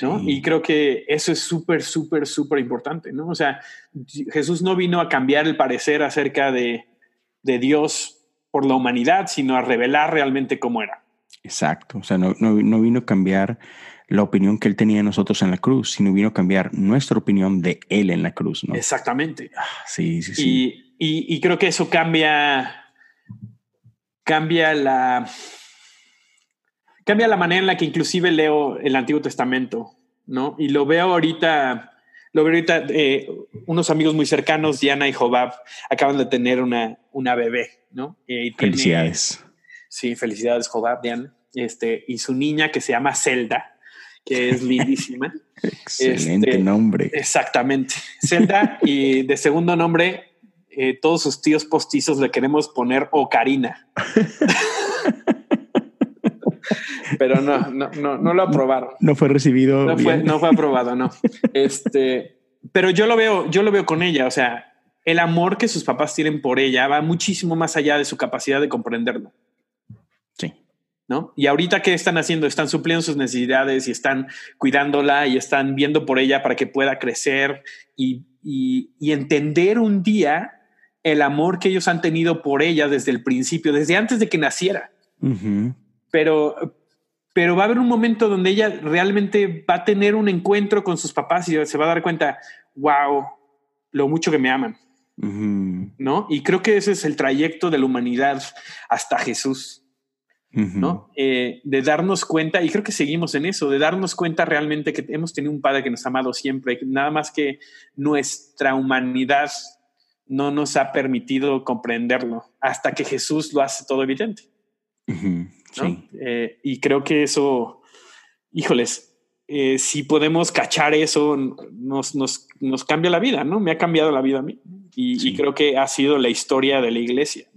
¿no? Y creo que eso es súper, súper, súper importante, ¿no? O sea, Jesús no vino a cambiar el parecer acerca de, de Dios por la humanidad, sino a revelar realmente cómo era. Exacto, o sea, no, no, vino a cambiar la opinión que él tenía de nosotros en la cruz, sino vino a cambiar nuestra opinión de él en la cruz, ¿no? Exactamente. Ah, sí, sí, sí. Y, creo que eso cambia, cambia la, cambia la manera en la que inclusive leo el Antiguo Testamento, ¿no? Y lo veo ahorita, lo veo ahorita, eh, unos amigos muy cercanos, Diana y Jobab, acaban de tener una, una bebé, ¿no? felicidades. sí, felicidades, Jobab, Diana. Este, y su niña que se llama Zelda. que es lindísima. Excelente este, nombre. Exactamente. Zelda y de segundo nombre, eh, todos sus tíos postizos le queremos poner Ocarina. Pero no, no, no, no lo aprobaron. No fue recibido. No fue, no fue aprobado, no. Este, pero yo lo veo, yo lo veo con ella. O sea, el amor que sus papás tienen por ella va muchísimo más allá de su capacidad de comprenderlo. Sí. ¿No? Y ahorita qué están haciendo? Están supliendo sus necesidades y están cuidándola y están viendo por ella para que pueda crecer y, y, entender un día el amor que ellos han tenido por ella desde el principio, desde antes de que naciera. Pero, pero va a haber un momento donde ella realmente va a tener un encuentro con sus papás y se va a dar cuenta, wow, lo mucho que me aman. ¿No? Y creo que ese es el trayecto de la humanidad hasta Jesús. ¿no? Eh, de darnos cuenta, y creo que seguimos en eso, de darnos cuenta realmente que hemos tenido un Padre que nos ha amado siempre, nada más que nuestra humanidad no nos ha permitido comprenderlo hasta que Jesús lo hace todo evidente. Eh, y creo que eso, híjoles, eh, si podemos cachar eso, nos, nos, nos, cambia la vida, ¿no? Me ha cambiado la vida a mí. Y, creo que ha sido la historia de la iglesia.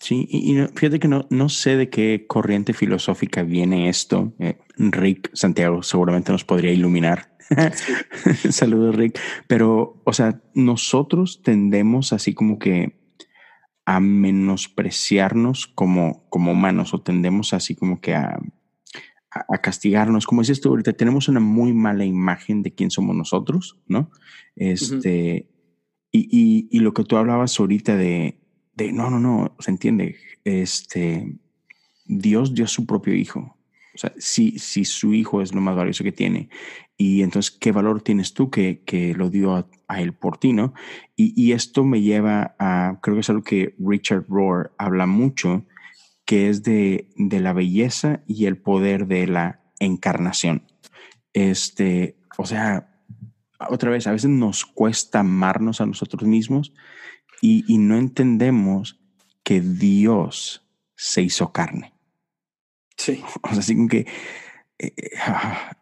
Sí, y, fíjate que no, no sé de qué corriente filosófica viene esto. Eh, Rick Santiago seguramente nos podría iluminar. Saludos, Rick. Pero, o sea, nosotros tendemos así como que a menospreciarnos como, como humanos o tendemos así como que a a, castigarnos. Como dices tú ahorita, tenemos una muy mala imagen de quién somos nosotros, ¿no? Este, y, y, lo que tú hablabas ahorita de, de, no, no, no, se entiende, este, Dios dio su propio hijo. O sea, si, si su hijo es lo más valioso que tiene, y entonces, ¿qué valor tienes tú que, que lo dio a, él por ti, no? Y, y, esto me lleva a, creo que es algo que Richard Rohr habla mucho, que es de, la belleza y el poder de la encarnación. Este, o sea, otra vez, a veces nos cuesta amarnos a nosotros mismos y, no entendemos que Dios se hizo carne. Sí. O sea, así que eh,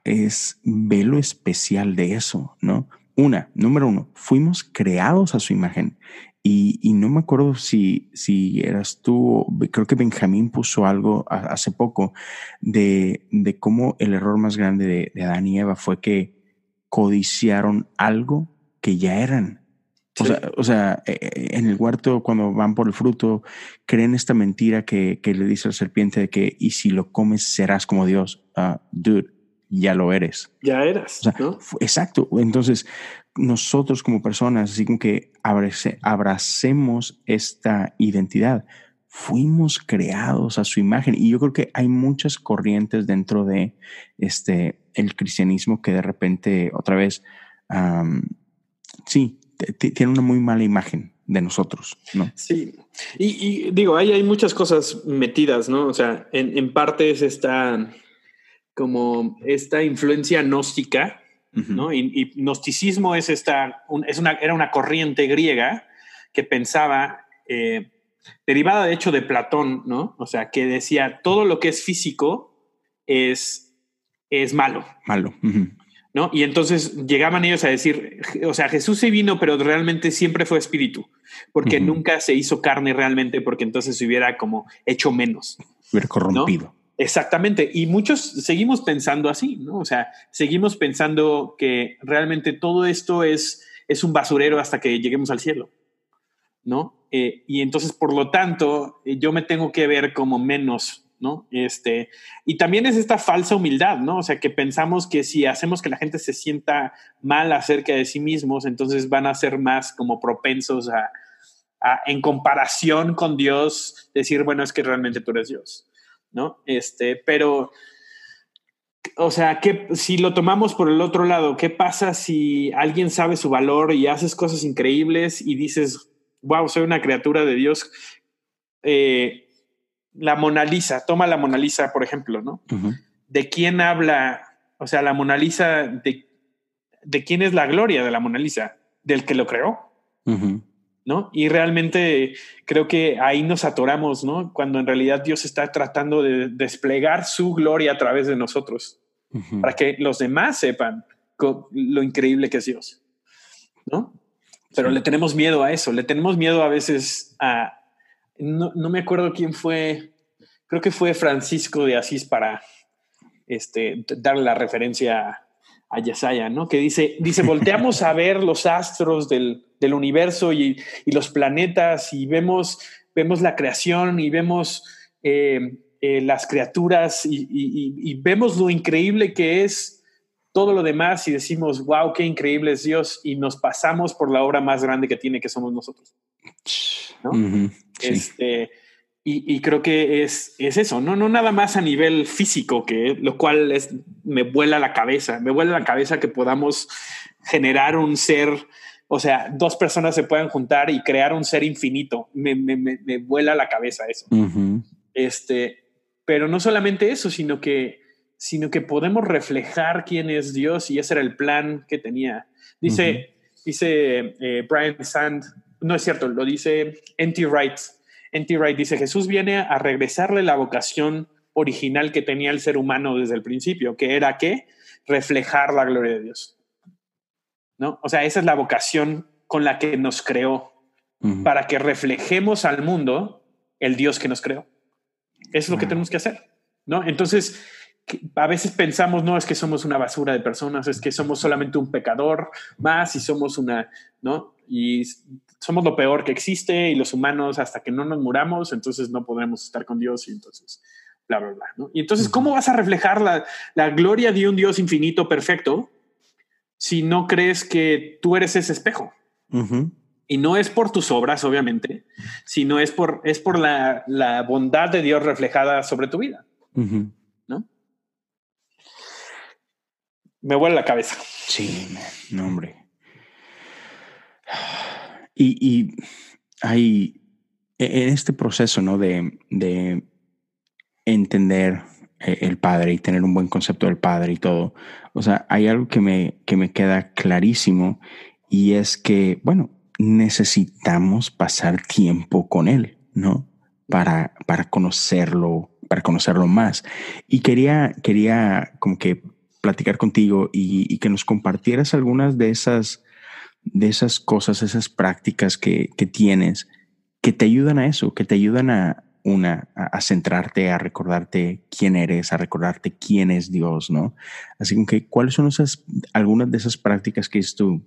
es velo especial de eso, ¿no? Una, número uno, fuimos creados a su imagen. Y, no me acuerdo si, si eras tú, creo que Benjamín puso algo hace poco de, de cómo el error más grande de, de, Adán y Eva fue que codiciaron algo que ya eran. O, sea, o sea, e, e, en el huerto cuando van por el fruto, creen esta mentira que, que le dice la serpiente de que, y si lo comes serás como Dios. Uh, dude, ya lo eres. Ya eras. Exacto. Entonces, nosotros como personas, así como que abracemos esta identidad. Fuimos creados a su imagen y yo creo que hay muchas corrientes dentro de este el cristianismo que de repente otra vez sí tiene una muy mala imagen de nosotros, ¿no? Sí, y, digo, ahí hay muchas cosas metidas, ¿no? O sea, en, en parte es esta como esta influencia gnóstica, ¿no? Y, gnosticismo es esta, es una, era una corriente griega que pensaba, eh, derivada de hecho de Platón, ¿no? O sea, que decía todo lo que es físico es, es malo. Malo. ¿No? Y entonces llegaban ellos a decir, o sea, Jesús se vino, pero realmente siempre fue espíritu, porque nunca se hizo carne realmente, porque entonces se hubiera como hecho menos. Hubiera corrompido. Exactamente, y muchos seguimos pensando así, ¿no? O sea, seguimos pensando que realmente todo esto es, es un basurero hasta que lleguemos al cielo, ¿no? Eh, y entonces, por lo tanto, eh, yo me tengo que ver como menos, ¿no? Este, y también es esta falsa humildad, ¿no? O sea, que pensamos que si hacemos que la gente se sienta mal acerca de sí mismos, entonces van a ser más como propensos a, a en comparación con Dios, decir, bueno, es que realmente tú eres Dios. ¿no? Este, pero, o sea, que si lo tomamos por el otro lado, ¿qué pasa si alguien sabe su valor y haces cosas increíbles y dices, wow, soy una criatura de Dios? Eh, la Mona Lisa, toma la Mona Lisa, por ejemplo, ¿no? ¿De quién habla? O sea, la Mona Lisa, de, de, quién es la gloria de la Mona Lisa? Del que lo creó. ¿no? Y realmente creo que ahí nos atoramos, ¿no? Cuando en realidad Dios está tratando de desplegar su gloria a través de nosotros. para que los demás sepan lo increíble que es Dios, ¿no? Pero le tenemos miedo a eso, le tenemos miedo a veces a, no, no, me acuerdo quién fue, creo que fue Francisco de Asís para este, darle la referencia a Yesaya, ¿no? Que dice, dice, volteamos a ver los astros del, del universo y, los planetas y vemos, vemos la creación y vemos eh, eh, las criaturas y, y, vemos lo increíble que es todo lo demás y decimos, wow, qué increíble es Dios y nos pasamos por la obra más grande que tiene, que somos nosotros. ¿No? este, y, creo que es, es eso, ¿no? no nada más a nivel físico, que lo cual es, me vuela la cabeza, me vuela la cabeza que podamos generar un ser, o sea, dos personas se puedan juntar y crear un ser infinito, me, me, me, vuela la cabeza eso. Este, pero no solamente eso, sino que, sino que podemos reflejar quién es Dios y ese era el plan que tenía. Dice, dice eh, Brian Sand, no es cierto, lo dice N.T. Wright N.T. Wright dice, Jesús viene a regresarle la vocación original que tenía el ser humano desde el principio, que era que reflejar la gloria de Dios. ¿No? O sea, esa es la vocación con la que nos creó, para que reflejemos al mundo el Dios que nos creó. Eso es lo que tenemos que hacer, ¿no? Entonces, a veces pensamos, no, es que somos una basura de personas, es que somos solamente un pecador más y somos una, ¿no? Y somos lo peor que existe y los humanos hasta que no nos muramos, entonces no podremos estar con Dios y entonces bla, bla, bla. ¿no? Y entonces, ¿cómo vas a reflejar la, la, gloria de un Dios infinito perfecto si no crees que tú eres ese espejo? Y no es por tus obras, obviamente, sino es por, es por la, la bondad de Dios reflejada sobre tu vida. ¿No? Me vuelve la cabeza. Sí, no, hombre. Y, hay e, en este proceso, ¿no? De, de entender eh, el Padre y tener un buen concepto del Padre y todo. O sea, hay algo que me, que me queda clarísimo y es que, bueno, necesitamos pasar tiempo con Él, ¿no? Para, para conocerlo, para conocerlo más. Y quería, quería como que platicar contigo y que nos compartieras algunas de esas de esas cosas, esas prácticas que, que tienes, que te ayudan a eso, que te ayudan a, una, a, centrarte, a recordarte quién eres, a recordarte quién es Dios, ¿no? Así que, ¿cuáles son esas, algunas de esas prácticas que es tú?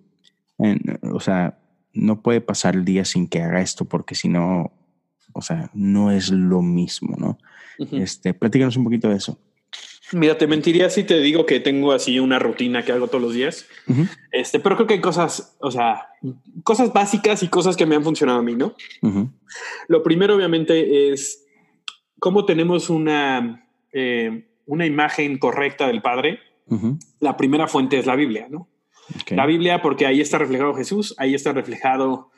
o sea, no puede pasar el día sin que haga esto porque si no, o sea, no es lo mismo, ¿no? este, platícanos un poquito de eso. Mira, te mentiría si te digo que tengo así una rutina que hago todos los días. Este, pero creo que hay cosas, o sea, cosas básicas y cosas que me han funcionado a mí, ¿no? Lo primero, obviamente, es cómo tenemos una, eh, una imagen correcta del Padre. La primera fuente es la Biblia, ¿no? La Biblia, porque ahí está reflejado Jesús, ahí está reflejado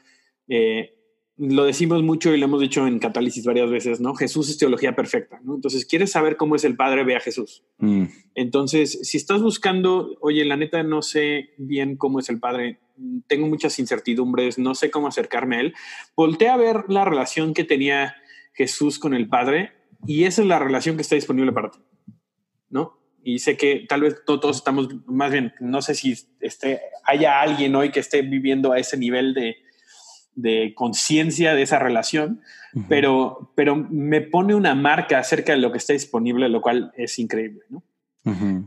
eh, lo decimos mucho y lo hemos dicho en Catálisis varias veces, ¿no? Jesús es teología perfecta, ¿no? Entonces, ¿quieres saber cómo es el Padre? Ve a Jesús. Mm. Entonces, si estás buscando, oye, la neta no sé bien cómo es el Padre, tengo muchas incertidumbres, no sé cómo acercarme a Él, voltea a ver la relación que tenía Jesús con el Padre y esa es la relación que está disponible para ti, ¿no? Y sé que tal vez todos estamos, más bien, no sé si este, haya alguien hoy que esté viviendo a ese nivel de de conciencia de esa relación, pero, pero me pone una marca acerca de lo que está disponible, lo cual es increíble. ¿no?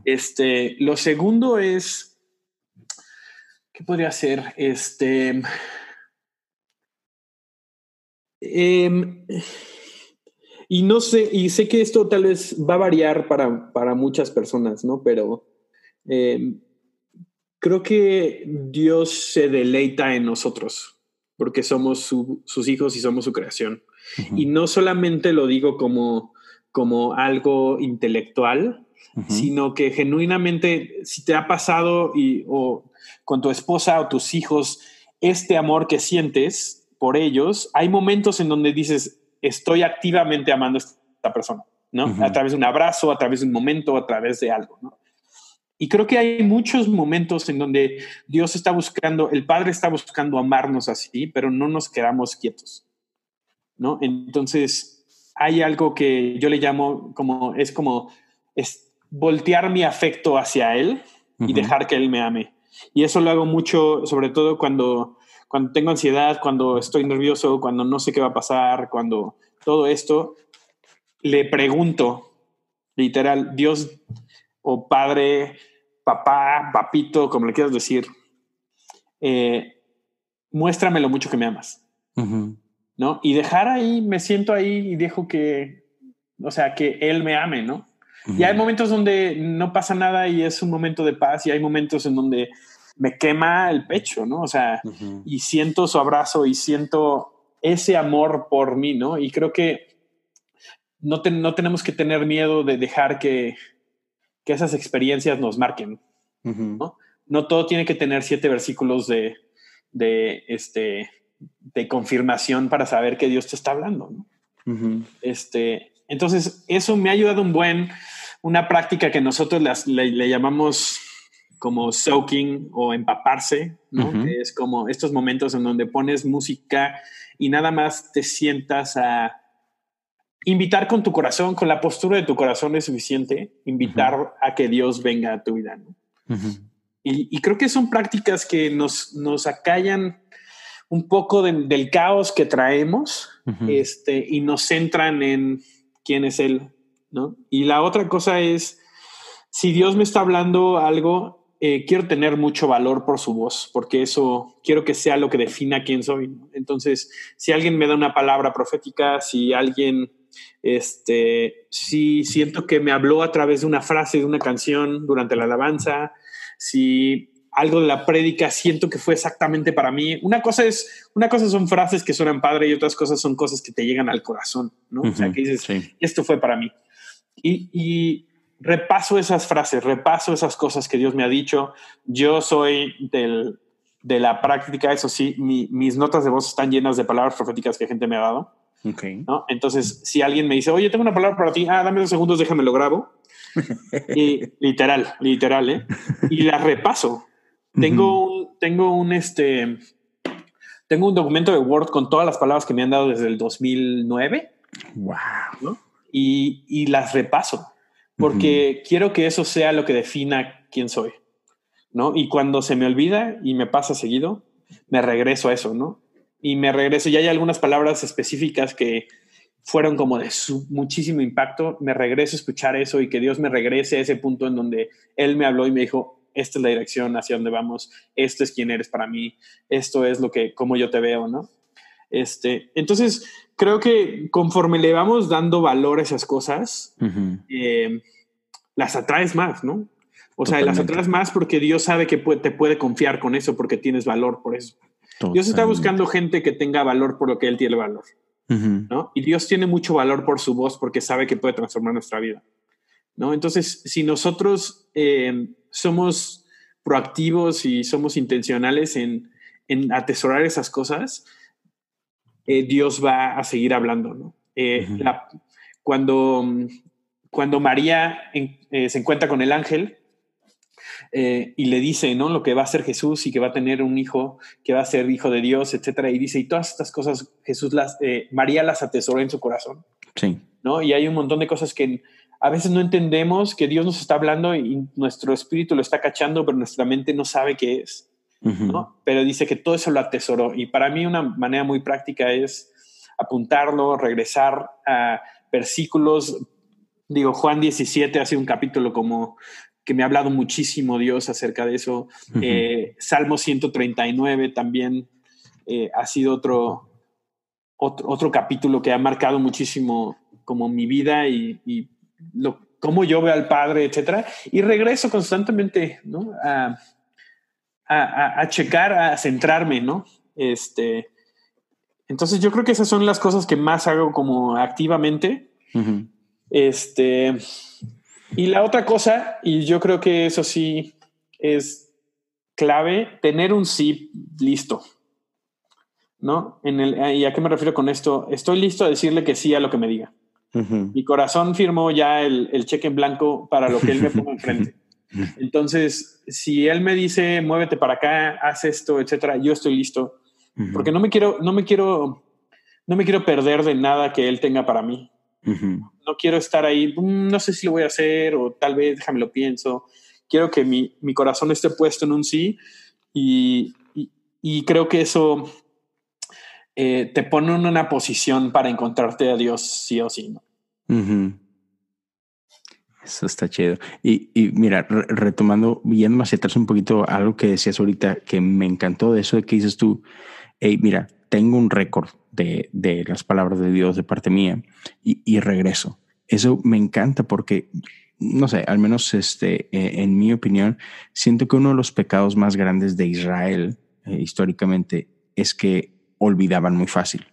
este, lo segundo es, ¿qué podría ser? Este, em, y no sé, y sé que esto tal vez va a variar para, para muchas personas, ¿no? Pero em, creo que Dios se deleita en nosotros porque somos sus hijos y somos su creación. Y no solamente lo digo como, como algo intelectual, sino que genuinamente, si te ha pasado y, o con tu esposa o tus hijos, este amor que sientes por ellos, hay momentos en donde dices, estoy activamente amando a esta persona, ¿no? A través de un abrazo, a través de un momento, a través de algo, ¿no? Y creo que hay muchos momentos en donde Dios está buscando, el Padre está buscando amarnos así, pero no nos quedamos quietos. ¿No? Entonces, hay algo que yo le llamo como, es como, es, voltear mi afecto hacia él y dejar que él me ame. Y eso lo hago mucho, sobre todo cuando, cuando tengo ansiedad, cuando estoy nervioso, cuando no sé qué va a pasar, cuando todo esto, le pregunto, literal, Dios o Padre, papá, papito, como le quieras decir, eh, muéstrame lo mucho que me amas. ¿No? Y dejar ahí, me siento ahí y dejo que, o sea, que Él me ame, ¿no? Y hay momentos donde no pasa nada y es un momento de paz y hay momentos en donde me quema el pecho, ¿no? O sea, y siento su abrazo y siento ese amor por mí, ¿no? Y creo que no, no tenemos que tener miedo de dejar que, que esas experiencias nos marquen, ¿no? No todo tiene que tener siete versículos de, de, este, de confirmación para saber que Dios te está hablando, ¿no? este, entonces, eso me ha ayudado un buen, una práctica que nosotros le, llamamos como soaking o empaparse, ¿no? es como estos momentos en donde pones música y nada más te sientas a invitar con tu corazón, con la postura de tu corazón es suficiente, invitar a que Dios venga a tu vida. ¿no? y, creo que son prácticas que nos, nos acallan un poco del caos que traemos este, y nos centran en quién es Él, ¿no? Y la otra cosa es, si Dios me está hablando algo, eh, quiero tener mucho valor por su voz, porque eso quiero que sea lo que defina quién soy. Entonces, si alguien me da una palabra profética, si alguien, este, si siento que me habló a través de una frase, de una canción durante la alabanza, si algo de la prédica siento que fue exactamente para mí. Una cosa es, una cosa son frases que suenan padre y otras cosas son cosas que te llegan al corazón, ¿no? o sea, que dices, esto fue para mí. Y, repaso esas frases, repaso esas cosas que Dios me ha dicho. Yo soy del, de la práctica, eso sí, mis notas de voz están llenas de palabras proféticas que gente me ha dado. Okay. ¿no? Entonces, si alguien me dice, oye, tengo una palabra para ti, ah, dame dos segundos, déjame lo grabo. y, literal, literal, ¿eh? Y la repaso. Tengo un, tengo un, este, tengo un documento de Word con todas las palabras que me han dado desde el 2009. Wow. Y, y, las repaso porque quiero que eso sea lo que defina quién soy. ¿no? Y cuando se me olvida y me pasa seguido, me regreso a eso, ¿no? Y me regreso. Y hay algunas palabras específicas que fueron como de muchísimo impacto. Me regreso a escuchar eso y que Dios me regrese a ese punto en donde Él me habló y me dijo, esta es la dirección hacia donde vamos, esto es quién eres para mí, esto es lo que, como yo te veo, ¿no? Este, entonces, creo que conforme le vamos dando valor a esas cosas, eh, las atraes más, ¿no? O sea, las atraes más porque Dios sabe que te puede confiar con eso porque tienes valor por eso. Dios está buscando gente que tenga valor por lo que Él tiene valor. ¿no? Y Dios tiene mucho valor por su voz porque sabe que puede transformar nuestra vida. ¿no? Entonces, si nosotros eh, somos proactivos y somos intencionales en, atesorar esas cosas, eh, Dios va a seguir hablando, ¿no? Eh, cuando, cuando María se encuentra con el ángel y le dice, ¿no? Lo que va a ser Jesús y que va a tener un hijo, que va a ser hijo de Dios, etcétera, y dice, y todas estas cosas, Jesús las, María las atesoró en su corazón. Sí. ¿No? Y hay un montón de cosas que a veces no entendemos que Dios nos está hablando y nuestro espíritu lo está cachando, pero nuestra mente no sabe qué es. Pero dice que todo eso lo atesoró. Y para mí una manera muy práctica es apuntarlo, regresar a versículos. Digo, Juan 17 hace un capítulo como que me ha hablado muchísimo Dios acerca de eso. Eh, Salmo 139 también eh, ha sido otro, otro, otro, capítulo que ha marcado muchísimo como mi vida y, y lo, cómo yo veo al Padre, etcétera, y regreso constantemente, ¿no? A, a, checar, a centrarme, ¿no? Este, entonces yo creo que esas son las cosas que más hago como activamente. Este, y la otra cosa, y yo creo que eso sí es clave, tener un sí listo. ¿No? En el, ¿Y a qué me refiero con esto? Estoy listo a decirle que sí a lo que me diga. Mi corazón firmó ya el, cheque en blanco para lo que él me ponga enfrente. Entonces, si él me dice, muévete para acá, haz esto, etcétera, yo estoy listo. Porque no me quiero, no me quiero, no me quiero perder de nada que él tenga para mí. No quiero estar ahí, mm, no sé si lo voy a hacer o tal vez déjame lo pienso. Quiero que mi, mi corazón esté puesto en un sí y, y, creo que eso eh, te pone en una posición para encontrarte a Dios sí o sí. ¿no? Eso está chido. Y, y mira, retomando, yendo hacia atrás un poquito algo que decías ahorita, que me encantó de eso de que dices tú, hey, mira, tengo un récord de, de, las palabras de Dios de parte mía y, y, regreso. Eso me encanta porque, no sé, al menos este, eh, en mi opinión, siento que uno de los pecados más grandes de Israel eh, históricamente es que olvidaban muy fácil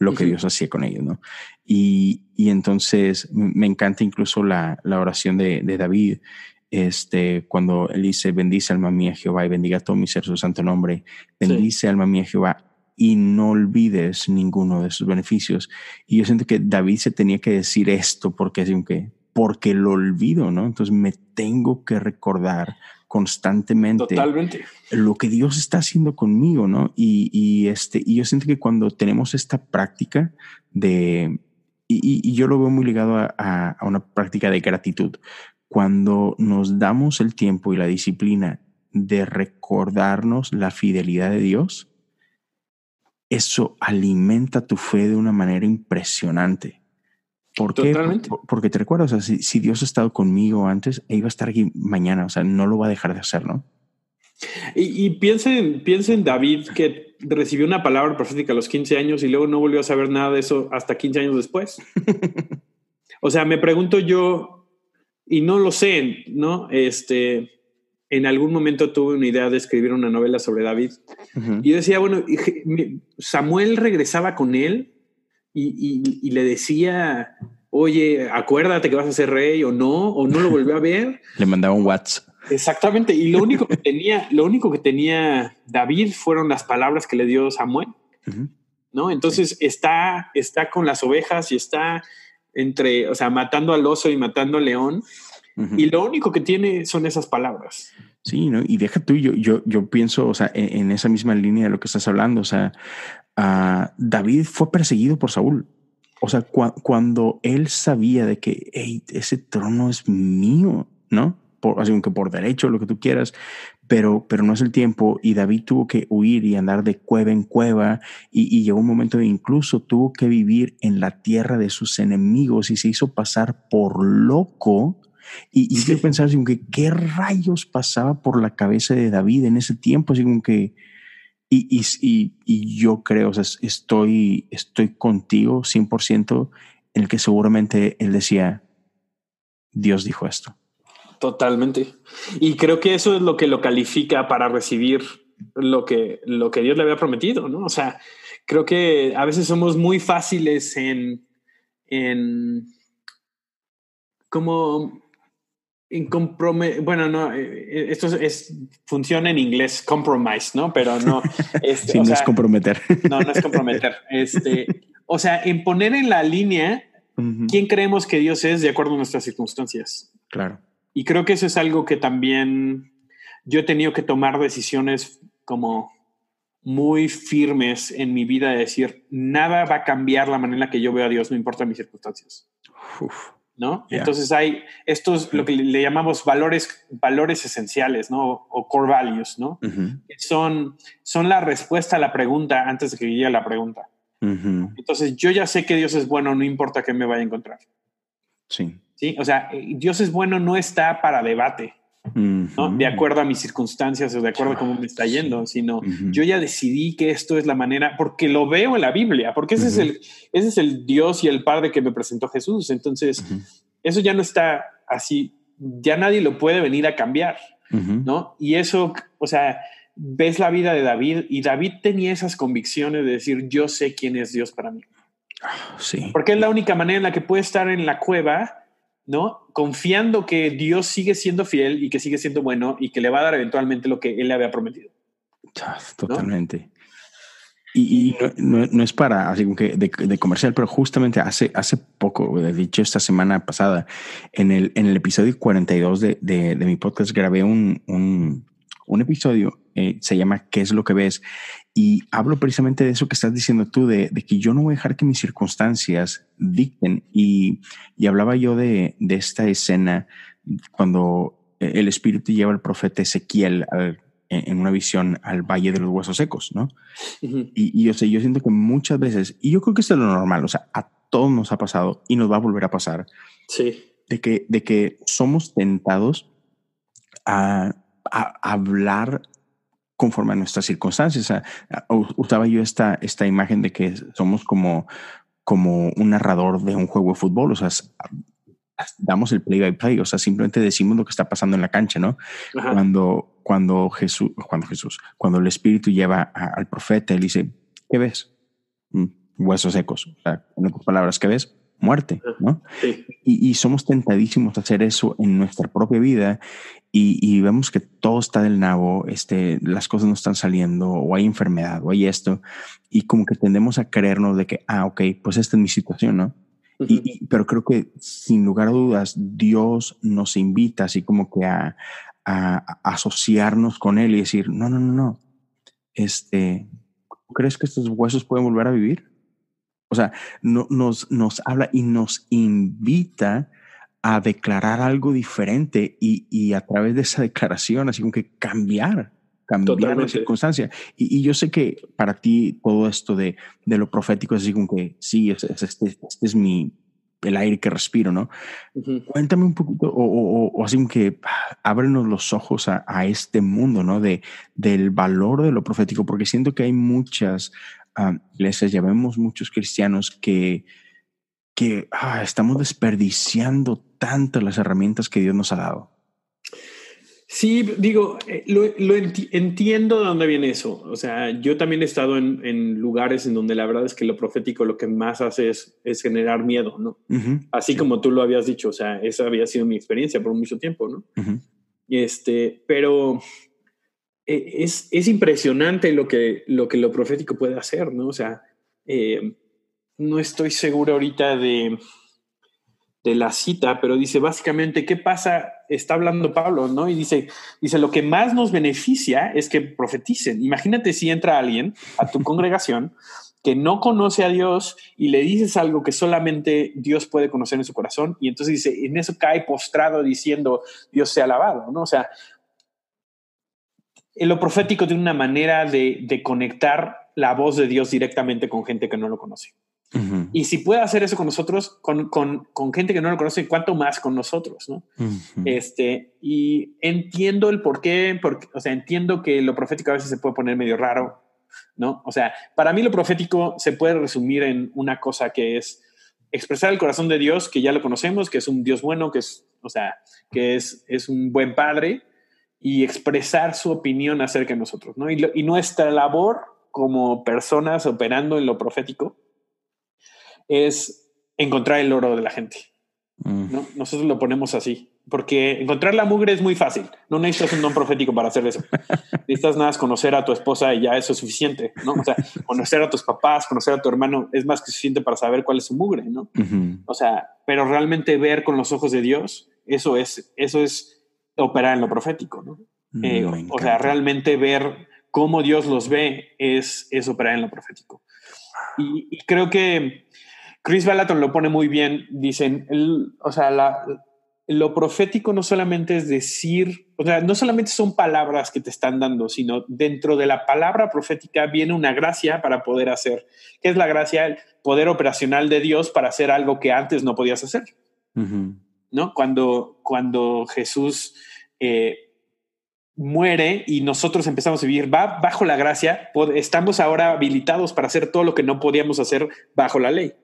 lo que Dios hacía con ellos, ¿no? Y, y entonces me encanta incluso la, la oración de, de, David, este, cuando él dice, bendice alma mía Jehová y bendiga todo mi ser su santo nombre, bendice alma mía Jehová y no olvides ninguno de sus beneficios. Y yo siento que David se tenía que decir esto porque es que porque lo olvido, ¿no? Entonces me tengo que recordar constantemente Totalmente. lo que Dios está haciendo conmigo, ¿no? Y, y, este, y yo siento que cuando tenemos esta práctica de, y, y yo lo veo muy ligado a, a, una práctica de gratitud, cuando nos damos el tiempo y la disciplina de recordarnos la fidelidad de Dios, eso alimenta tu fe de una manera impresionante. ¿Por qué? Porque te recuerdas, o sea, si, Dios ha estado conmigo antes, iba a estar aquí mañana, o sea, no lo va a dejar de hacer, ¿no? Y, y piensen, piensen David que recibió una palabra profética a los 15 años y luego no volvió a saber nada de eso hasta 15 años después. o sea, me pregunto yo, y no lo sé, ¿no? Este, en algún momento tuve una idea de escribir una novela sobre David y decía, bueno, Samuel regresaba con él y, le decía, oye, acuérdate que vas a ser rey o no, o no lo volvió a ver. le mandaba un WhatsApp. Exactamente. Y lo único que tenía, lo único que tenía David fueron las palabras que le dio Samuel. ¿No? Entonces está, está con las ovejas y está entre, o sea, matando al oso y matando al león. Y lo único que tiene son esas palabras. Sí, ¿no? Y deja tú, yo, yo, yo pienso, o sea, en, en, esa misma línea de lo que estás hablando, o sea, uh, David fue perseguido por Saúl. O sea, cu cuando él sabía de que hey, ese trono es mío, ¿no? Por, así que por derecho, lo que tú quieras, pero, pero no es el tiempo. Y David tuvo que huir y andar de cueva en cueva. Y, y llegó un momento de incluso tuvo que vivir en la tierra de sus enemigos y se hizo pasar por loco. Y, y sí. yo pensaba así, que qué rayos pasaba por la cabeza de David en ese tiempo, así como que y, y, y, yo creo, o sea, estoy, estoy contigo 100% en el que seguramente él decía, Dios dijo esto. Totalmente. Y creo que eso es lo que lo califica para recibir lo que, lo que Dios le había prometido, ¿no? O sea, creo que a veces somos muy fáciles en, en como bueno, no, eh, eh, esto es, funciona en inglés, compromise, ¿no? Pero no. Este, sí, no sea, es comprometer. No, no es comprometer. Este, o sea, en poner en la línea uh -huh. quién creemos que Dios es de acuerdo a nuestras circunstancias. Claro. Y creo que eso es algo que también yo he tenido que tomar decisiones como muy firmes en mi vida de decir, nada va a cambiar la manera en la que yo veo a Dios, no importa mis circunstancias. Uf. ¿No? Yeah. Entonces hay estos, lo que le llamamos valores, valores esenciales, ¿no? O core values, ¿no? Uh -huh. son, son la respuesta a la pregunta antes de que llegue la pregunta. Uh -huh. Entonces yo ya sé que Dios es bueno, no importa qué me vaya a encontrar. Sí. Sí, o sea, Dios es bueno no está para debate. Uh -huh. ¿no? De acuerdo a mis circunstancias o de acuerdo a cómo me está yendo, sino yo ya decidí que esto es la manera, porque lo veo en la Biblia, porque ese, es, el, ese es el Dios y el Padre que me presentó Jesús. Entonces, eso ya no está así, ya nadie lo puede venir a cambiar, ¿no? Y eso, o sea, ves la vida de David y David tenía esas convicciones de decir, yo sé quién es Dios para mí. Sí. Porque es la única manera en la que puede estar en la cueva ¿no? Confiando que Dios sigue siendo fiel y que sigue siendo bueno y que le va a dar eventualmente lo que él le había prometido. Totalmente. ¿No? Y, y no, no, no, es para así como que de, de, comercial, pero justamente hace, hace poco, de dicho esta semana pasada, en el, en el episodio 42 de, de, de mi podcast grabé un, un, un episodio eh, se llama ¿Qué es lo que ves? Y hablo precisamente de eso que estás diciendo tú, de, que yo no voy a dejar que mis circunstancias dicten. Y, y hablaba yo de, de, esta escena cuando el Espíritu lleva al profeta Ezequiel en una visión al Valle de los Huesos Secos, ¿no? y, y, yo sé, yo siento que muchas veces, y yo creo que esto es lo normal, o sea, a todos nos ha pasado y nos va a volver a pasar. Sí. De que, de que somos tentados a, a hablar conforme a nuestras circunstancias. usaba yo esta, esta imagen de que somos como, como un narrador de un juego de fútbol, o sea, damos el play by play, o sea, simplemente decimos lo que está pasando en la cancha, ¿no? Cuando, cuando Jesús, cuando Jesús, cuando el Espíritu lleva al profeta, él dice, ¿qué ves? Mm, huesos secos. O sea, en otras palabras, ¿qué ves? Muerte, ¿no? Y, y, somos tentadísimos a hacer eso en nuestra propia vida y, vemos que todo está del nabo, este, las cosas no están saliendo, o hay enfermedad, o hay esto, y como que tendemos a creernos de que, ah, ok, pues esta es mi situación, ¿no? y, pero creo que sin lugar a dudas, Dios nos invita así como que a, a, asociarnos con Él y decir, no, no, no, no, este, ¿crees que estos huesos pueden volver a vivir? O sea, no, nos, nos habla y nos invita a declarar algo diferente y, y, a través de esa declaración, así como que cambiar, cambiar la circunstancia. Y, y, yo sé que para ti todo esto de, de lo profético es así como que sí, es, este, este, es mi, el aire que respiro, ¿no? Cuéntame un poquito, o, o, o, así como que ábrenos los ojos a, a, este mundo, ¿no? De, del valor de lo profético, porque siento que hay muchas uh, iglesias, ya vemos muchos cristianos que que ah, estamos desperdiciando tanto las herramientas que Dios nos ha dado. Sí, digo, eh, lo, entiendo de dónde viene eso. O sea, yo también he estado en, lugares en donde la verdad es que lo profético lo que más hace es, generar miedo, ¿no? Así como tú lo habías dicho, o sea, esa había sido mi experiencia por mucho tiempo, ¿no? Este, pero es, es, impresionante lo que, lo que lo profético puede hacer, ¿no? O sea, eh, no estoy seguro ahorita de, de la cita, pero dice básicamente, ¿qué pasa? Está hablando Pablo, ¿no? Y dice, dice, lo que más nos beneficia es que profeticen. Imagínate si entra alguien a tu congregación que no conoce a Dios y le dices algo que solamente Dios puede conocer en su corazón y entonces dice, en eso cae postrado diciendo, Dios sea alabado, ¿no? O sea, lo profético tiene una manera de, de conectar la voz de Dios directamente con gente que no lo conoce. Y si puede hacer eso con nosotros, con, con, con, gente que no lo conoce, ¿cuánto más con nosotros? ¿no? este, y entiendo el por qué, porque, o sea, entiendo que lo profético a veces se puede poner medio raro, ¿no? O sea, para mí lo profético se puede resumir en una cosa que es expresar el corazón de Dios, que ya lo conocemos, que es un Dios bueno, que es, o sea, que es, es un buen padre, y expresar su opinión acerca de nosotros, ¿no? Y, y nuestra labor como personas operando en lo profético es encontrar el oro de la gente. Mm. ¿no? Nosotros lo ponemos así, porque encontrar la mugre es muy fácil. No necesitas un don profético para hacer eso. necesitas nada más conocer a tu esposa y ya eso es suficiente. ¿no? O sea, conocer a tus papás, conocer a tu hermano es más que suficiente para saber cuál es su mugre. ¿no? O sea, pero realmente ver con los ojos de Dios, eso es, eso es operar en lo profético. ¿no? Mm, eh, o sea, realmente ver cómo Dios los ve es, es operar en lo profético. y creo que Chris Balaton lo pone muy bien. Dicen, o sea, lo profético no solamente es decir, o sea, no solamente son palabras que te están dando, sino dentro de la palabra profética viene una gracia para poder hacer. ¿Qué es la gracia? El poder operacional de Dios para hacer algo que antes no podías hacer. ¿No? Cuando, cuando Jesús eh, muere y nosotros empezamos a vivir bajo la gracia, estamos ahora habilitados para hacer todo lo que no podíamos hacer bajo la ley.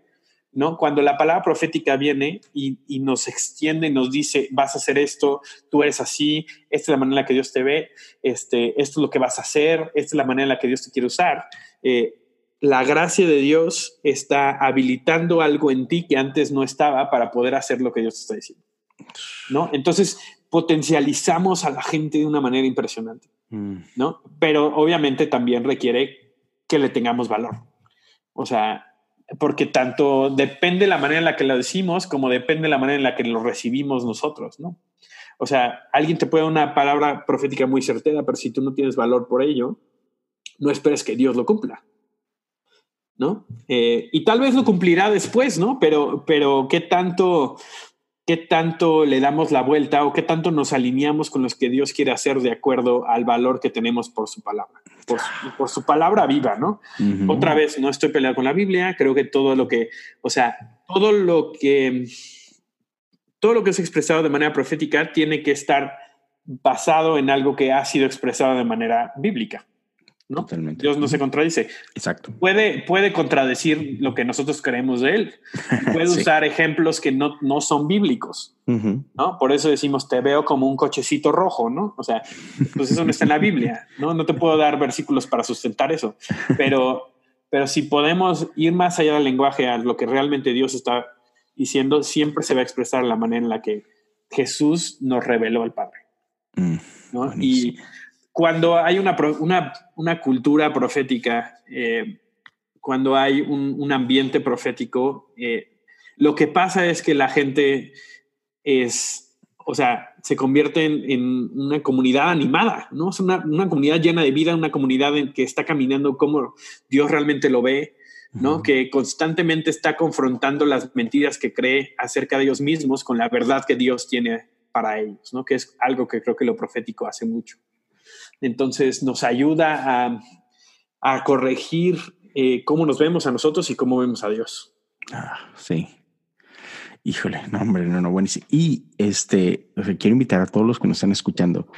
¿no? Cuando la palabra profética viene y, nos extiende y nos dice, vas a hacer esto, tú eres así, esta es la manera en la que Dios te ve, este, esto es lo que vas a hacer, esta es la manera en la que Dios te quiere usar. Eh, la gracia de Dios está habilitando algo en ti que antes no estaba para poder hacer lo que Dios te está diciendo. ¿No? Entonces potencializamos a la gente de una manera impresionante, mm. ¿no? Pero obviamente también requiere que le tengamos valor. O sea, porque tanto depende la manera en la que lo decimos como depende la manera en la que lo recibimos nosotros, ¿no? o sea, alguien te puede dar una palabra profética muy certera, pero si tú no tienes valor por ello, no esperes que Dios lo cumpla. ¿No? Eh, y tal vez lo cumplirá después, ¿no? Pero, pero ¿qué tanto, qué tanto le damos la vuelta o qué tanto nos alineamos con los que Dios quiere hacer de acuerdo al valor que tenemos por su palabra, por, su palabra viva, ¿no? Otra vez, no estoy peleado con la Biblia, creo que todo lo que, o sea, todo lo que, todo lo que es expresado de manera profética tiene que estar basado en algo que ha sido expresado de manera bíblica. Dios no se contradice. Exacto. Puede, puede contradecir lo que nosotros creemos de él. Puede usar ejemplos que no, no son bíblicos. ¿no? Por eso decimos, te veo como un cochecito rojo, ¿no? O sea, pues eso no está en la Biblia, ¿no? No te puedo dar versículos para sustentar eso. Pero, pero si podemos ir más allá del lenguaje a lo que realmente Dios está diciendo, siempre se va a expresar la manera en la que Jesús nos reveló al Padre. Mm, ¿no? Y cuando hay una, una, cultura profética, eh, cuando hay un, ambiente profético, eh, lo que pasa es que la gente es, o sea, se convierte en, una comunidad animada, ¿no? Es una, comunidad llena de vida, una comunidad en que está caminando como Dios realmente lo ve, ¿no? Que constantemente está confrontando las mentiras que cree acerca de ellos mismos con la verdad que Dios tiene para ellos, ¿no? Que es algo que creo que lo profético hace mucho. Entonces nos ayuda a, corregir eh, cómo nos vemos a nosotros y cómo vemos a Dios. Ah, sí. Híjole, no, hombre, no, no, buenísimo. Y este, quiero invitar a todos los que nos están escuchando.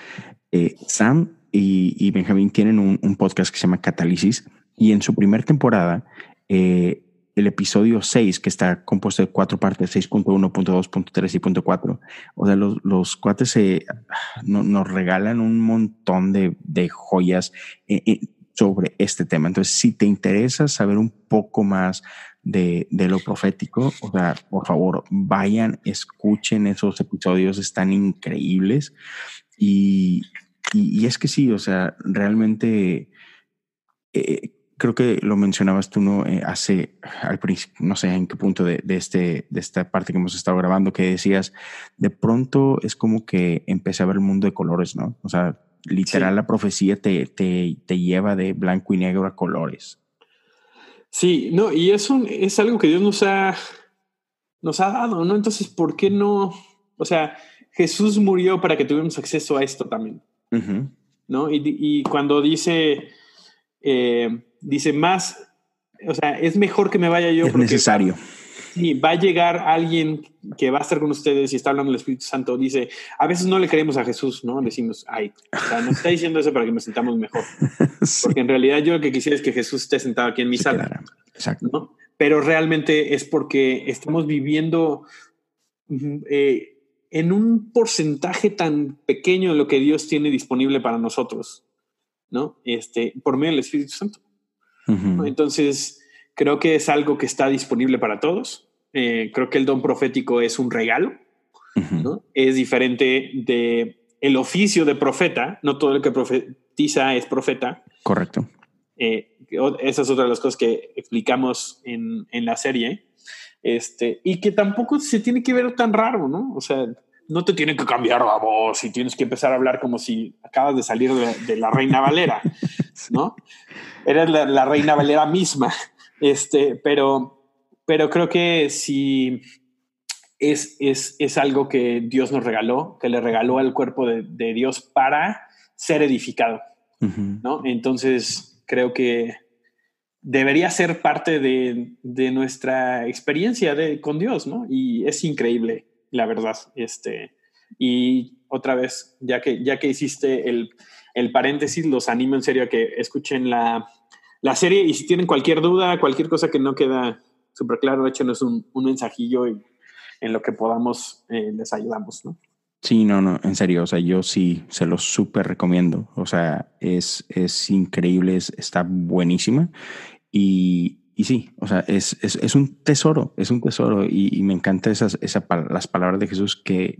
Eh, Sam y, Benjamín tienen un, un, podcast que se llama Catálisis y en su primera temporada eh, el episodio 6, que está compuesto de cuatro partes, 6.1, 2.3 y 4. O sea, los, los cuates se, nos regalan un montón de, de joyas eh, eh, sobre este tema. Entonces, si te interesa saber un poco más de, de, lo profético, o sea, por favor, vayan, escuchen esos episodios, están increíbles. Y, y, es que sí, o sea, realmente... Eh, creo que lo mencionabas tú no eh, hace al principio, no sé en qué punto de, este, de esta parte que hemos estado grabando, que decías, de pronto es como que empecé a ver el mundo de colores, ¿no? O sea, literal la profecía te, te, te, lleva de blanco y negro a colores. Sí, no, y eso es algo que Dios nos ha, nos ha dado, ¿no? Entonces, ¿por qué no? O sea, Jesús murió para que tuviéramos acceso a esto también, ¿no? Y, y cuando dice... Eh, dice más, o sea, es mejor que me vaya yo. Es necesario. Sí, va a llegar alguien que va a estar con ustedes y está hablando del Espíritu Santo. Dice, a veces no le creemos a Jesús, ¿no? Decimos, ay, o sea, nos está diciendo eso para que nos sintamos mejor. Porque en realidad yo lo que quisiera es que Jesús esté sentado aquí en mi sala. Exacto. ¿no? Pero realmente es porque estamos viviendo eh, en un porcentaje tan pequeño de lo que Dios tiene disponible para nosotros, ¿no? Este, por medio del Espíritu Santo. Entonces, creo que es algo que está disponible para todos. Eh, creo que el don profético es un regalo. Es diferente de el oficio de profeta. No todo el que profetiza es profeta. Correcto. Eh, esa es otra de las cosas que explicamos en, en, la serie. Este, y que tampoco se tiene que ver tan raro, ¿no? O sea, no te tienen que cambiar la voz y tienes que empezar a hablar como si acabas de salir de, la reina Valera, ¿no? Eres la, reina Valera misma, este, pero, pero creo que si es, es, es, algo que Dios nos regaló, que le regaló al cuerpo de, Dios para ser edificado, ¿no? Entonces, creo que debería ser parte de, de nuestra experiencia de, con Dios, ¿no? Y es increíble la verdad. Este, y otra vez, ya que, ya que hiciste el, el paréntesis, los animo en serio a que escuchen la, la, serie y si tienen cualquier duda, cualquier cosa que no queda súper claro, échenos un, un mensajillo y en lo que podamos eh, les ayudamos, ¿no? Sí, no, no, en serio, o sea, yo sí se lo súper recomiendo, o sea, es, es increíble, está buenísima y, y sí, o sea, es, es, es, un tesoro, es un tesoro y, me encanta esas, esa, las palabras de Jesús que,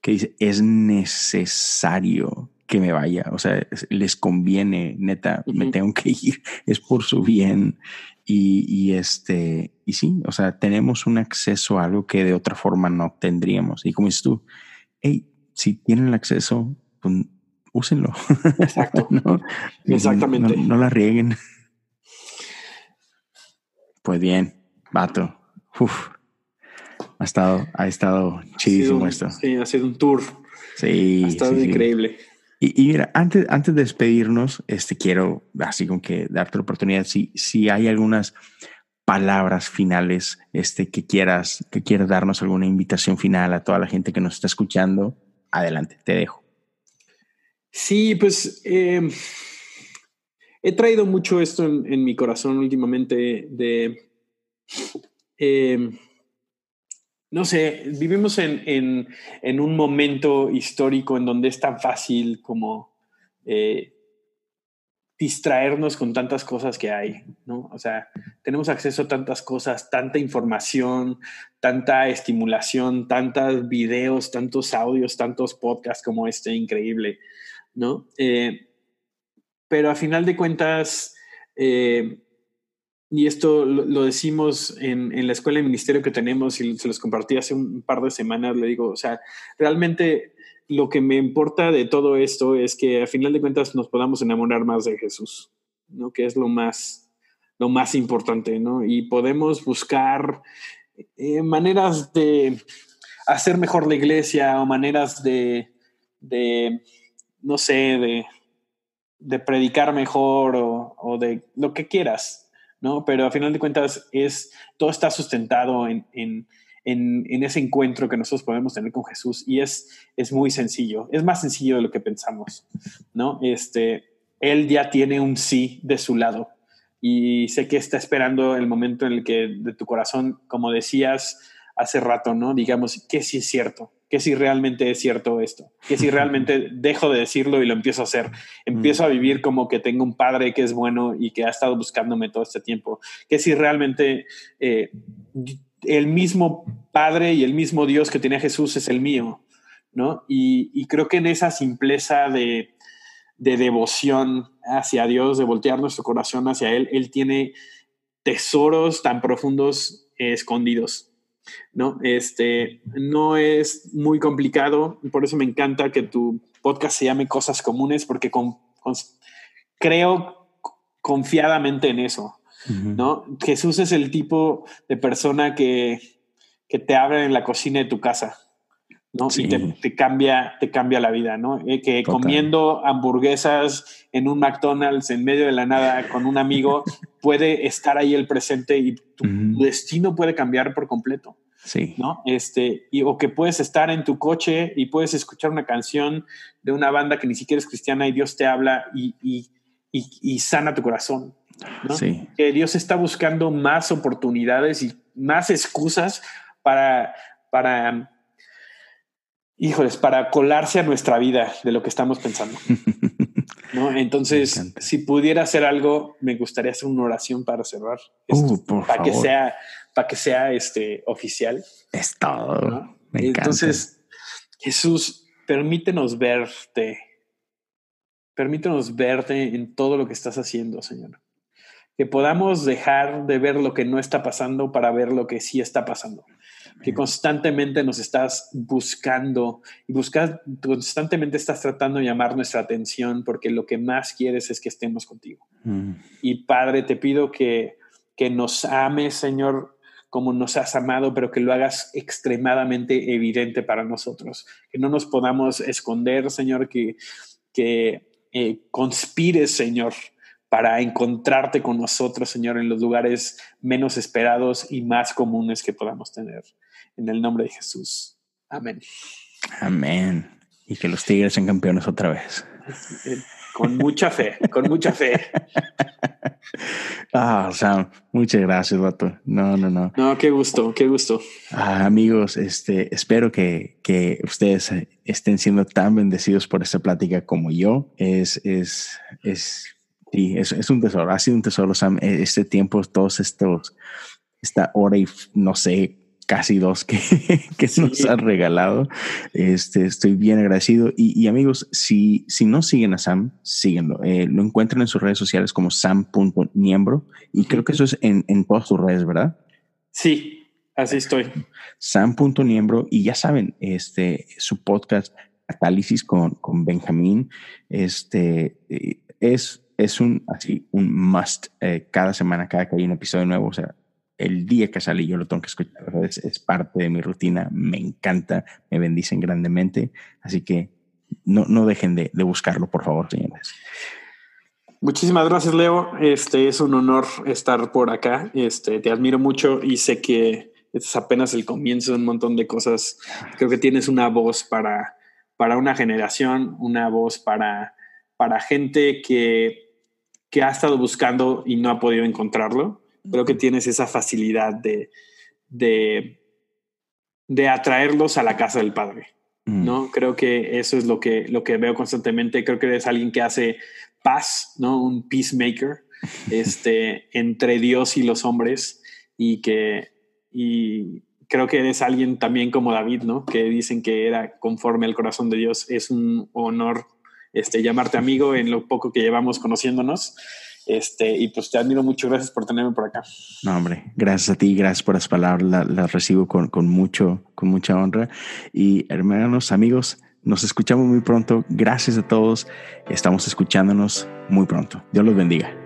que dice, es necesario que me vaya, o sea, les conviene, neta, me tengo que ir, es por su bien. Y, y, este, y sí, o sea, tenemos un acceso a algo que de otra forma no tendríamos. Y como dices tú, hey, si tienen el acceso, pues, úsenlo. Exacto. Exactamente. No, la rieguen. Pues bien, vato. Ha estado, ha estado chidísimo esto. Sí, ha sido un tour. Sí. Ha estado increíble. Y, mira, antes, antes de despedirnos, este, quiero así como que darte la oportunidad, si, si hay algunas palabras finales este, que, quieras, que quieras darnos alguna invitación final a toda la gente que nos está escuchando, adelante, te dejo. Sí, pues em, he traído mucho esto en, mi corazón últimamente de... Em, no sé, vivimos en, un momento histórico en donde es tan fácil como eh, distraernos con tantas cosas que hay, ¿no? O sea, tenemos acceso a tantas cosas, tanta información, tanta estimulación, tantos videos, tantos audios, tantos podcasts como este increíble, ¿no? Eh, pero a final de cuentas, eh, y esto lo, decimos en, en, la escuela de ministerio que tenemos y se los compartí hace un par de semanas, le digo, o sea, realmente lo que me importa de todo esto es que a final de cuentas nos podamos enamorar más de Jesús, ¿no? Que es lo más, lo más importante, ¿no? Y podemos buscar eh, maneras de hacer mejor la iglesia o maneras de, de no sé, de, de predicar mejor o, o de lo que quieras, ¿no? Pero a final de cuentas es, todo está sustentado en, en, en, ese encuentro que nosotros podemos tener con Jesús y es, es muy sencillo, es más sencillo de lo que pensamos, ¿no? Este, él ya tiene un sí de su lado y sé que está esperando el momento en el que de tu corazón, como decías hace rato, ¿no? Digamos que sí es cierto, que si realmente es cierto esto, que si realmente dejo de decirlo y lo empiezo a hacer, empiezo a vivir como que tengo un padre que es bueno y que ha estado buscándome todo este tiempo, que si realmente eh, el mismo padre y el mismo Dios que tenía Jesús es el mío, ¿no? Y, creo que en esa simpleza de, de devoción hacia Dios, de voltear nuestro corazón hacia Él, Él tiene tesoros tan profundos escondidos ¿no? Este, no es muy complicado, por eso me encanta que tu podcast se llame Cosas Comunes, porque creo confiadamente en eso, ¿no? Jesús es el tipo de persona que, que te abre en la cocina de tu casa, ¿no? Y te, cambia, te cambia la vida, ¿no? Eh, que comiendo hamburguesas en un McDonald's en medio de la nada con un amigo puede estar ahí el presente y tu destino puede cambiar por completo. Sí. ¿No? Este, y, o que puedes estar en tu coche y puedes escuchar una canción de una banda que ni siquiera es cristiana y Dios te habla y, y, y sana tu corazón. ¿no? Sí. Que Dios está buscando más oportunidades y más excusas para, para híjoles, para colarse a nuestra vida de lo que estamos pensando. ¿no? Entonces, si pudiera hacer algo, me gustaría hacer una oración para cerrar. Uh, para que sea, para que sea este oficial. Es todo. Entonces, Jesús, permítenos verte. Permítenos verte en todo lo que estás haciendo, Señor. Que podamos dejar de ver lo que no está pasando para ver lo que sí está pasando que constantemente nos estás buscando y buscas, constantemente estás tratando de llamar nuestra atención porque lo que más quieres es que estemos contigo. Mm. Y Padre, te pido que, que nos ames, Señor, como nos has amado, pero que lo hagas extremadamente evidente para nosotros, que no nos podamos esconder, Señor, que, que eh, conspires, Señor, para encontrarte con nosotros, Señor, en los lugares menos esperados y más comunes que podamos tener. En el nombre de Jesús. Amén. Amén. Y que los Tigres sean campeones otra vez. Con mucha fe, con mucha fe. Ah, sea, muchas gracias, vato. No, no, no. No, qué gusto, qué gusto. Ah, amigos, este, espero que, que ustedes estén siendo tan bendecidos por esta plática como yo. Es, es, es, sí, es, es un tesoro. Ha sido un tesoro, Sam, este tiempo, todos estos, esta hora y no sé casi dos que, que nos han regalado. Este, estoy bien agradecido. Y, amigos, si, si no siguen a Sam, síguenlo. Eh, lo encuentran en sus redes sociales como sam.niembro. Y creo que eso es en, en todas sus redes, ¿verdad? Sí, así estoy. Sam.niembro. Y ya saben, este, su podcast Catálisis con, con Benjamín. Este es, es un, así, un must eh, cada semana, cada que hay un episodio nuevo. O sea, el día que salí yo lo tengo que escuchar. Es, parte de mi rutina, me encanta, me bendicen grandemente. Así que no, no dejen de, de buscarlo, por favor, señores. Muchísimas gracias, Leo. Este es un honor estar por acá. Este, te admiro mucho y sé que es apenas el comienzo de un montón de cosas. Creo que tienes una voz para, para una generación, una voz para, para gente que, que ha estado buscando y no ha podido encontrarlo. Creo que tienes esa facilidad de, de, de atraerlos a la casa del Padre. ¿no? Creo que eso es lo que, lo que veo constantemente. Creo que eres alguien que hace paz, ¿no? Un peacemaker este, entre Dios y los hombres y que y creo que eres alguien también como David, ¿no? Que dicen que era conforme al corazón de Dios. Es un honor este, llamarte amigo en lo poco que llevamos conociéndonos. Este, y pues te admiro mucho, gracias por tenerme por acá. No, hombre, gracias a ti, gracias por las palabras, las, recibo con, con, mucho, con mucha honra. Y hermanos, amigos, nos escuchamos muy pronto. Gracias a todos. Estamos escuchándonos muy pronto. Dios los bendiga.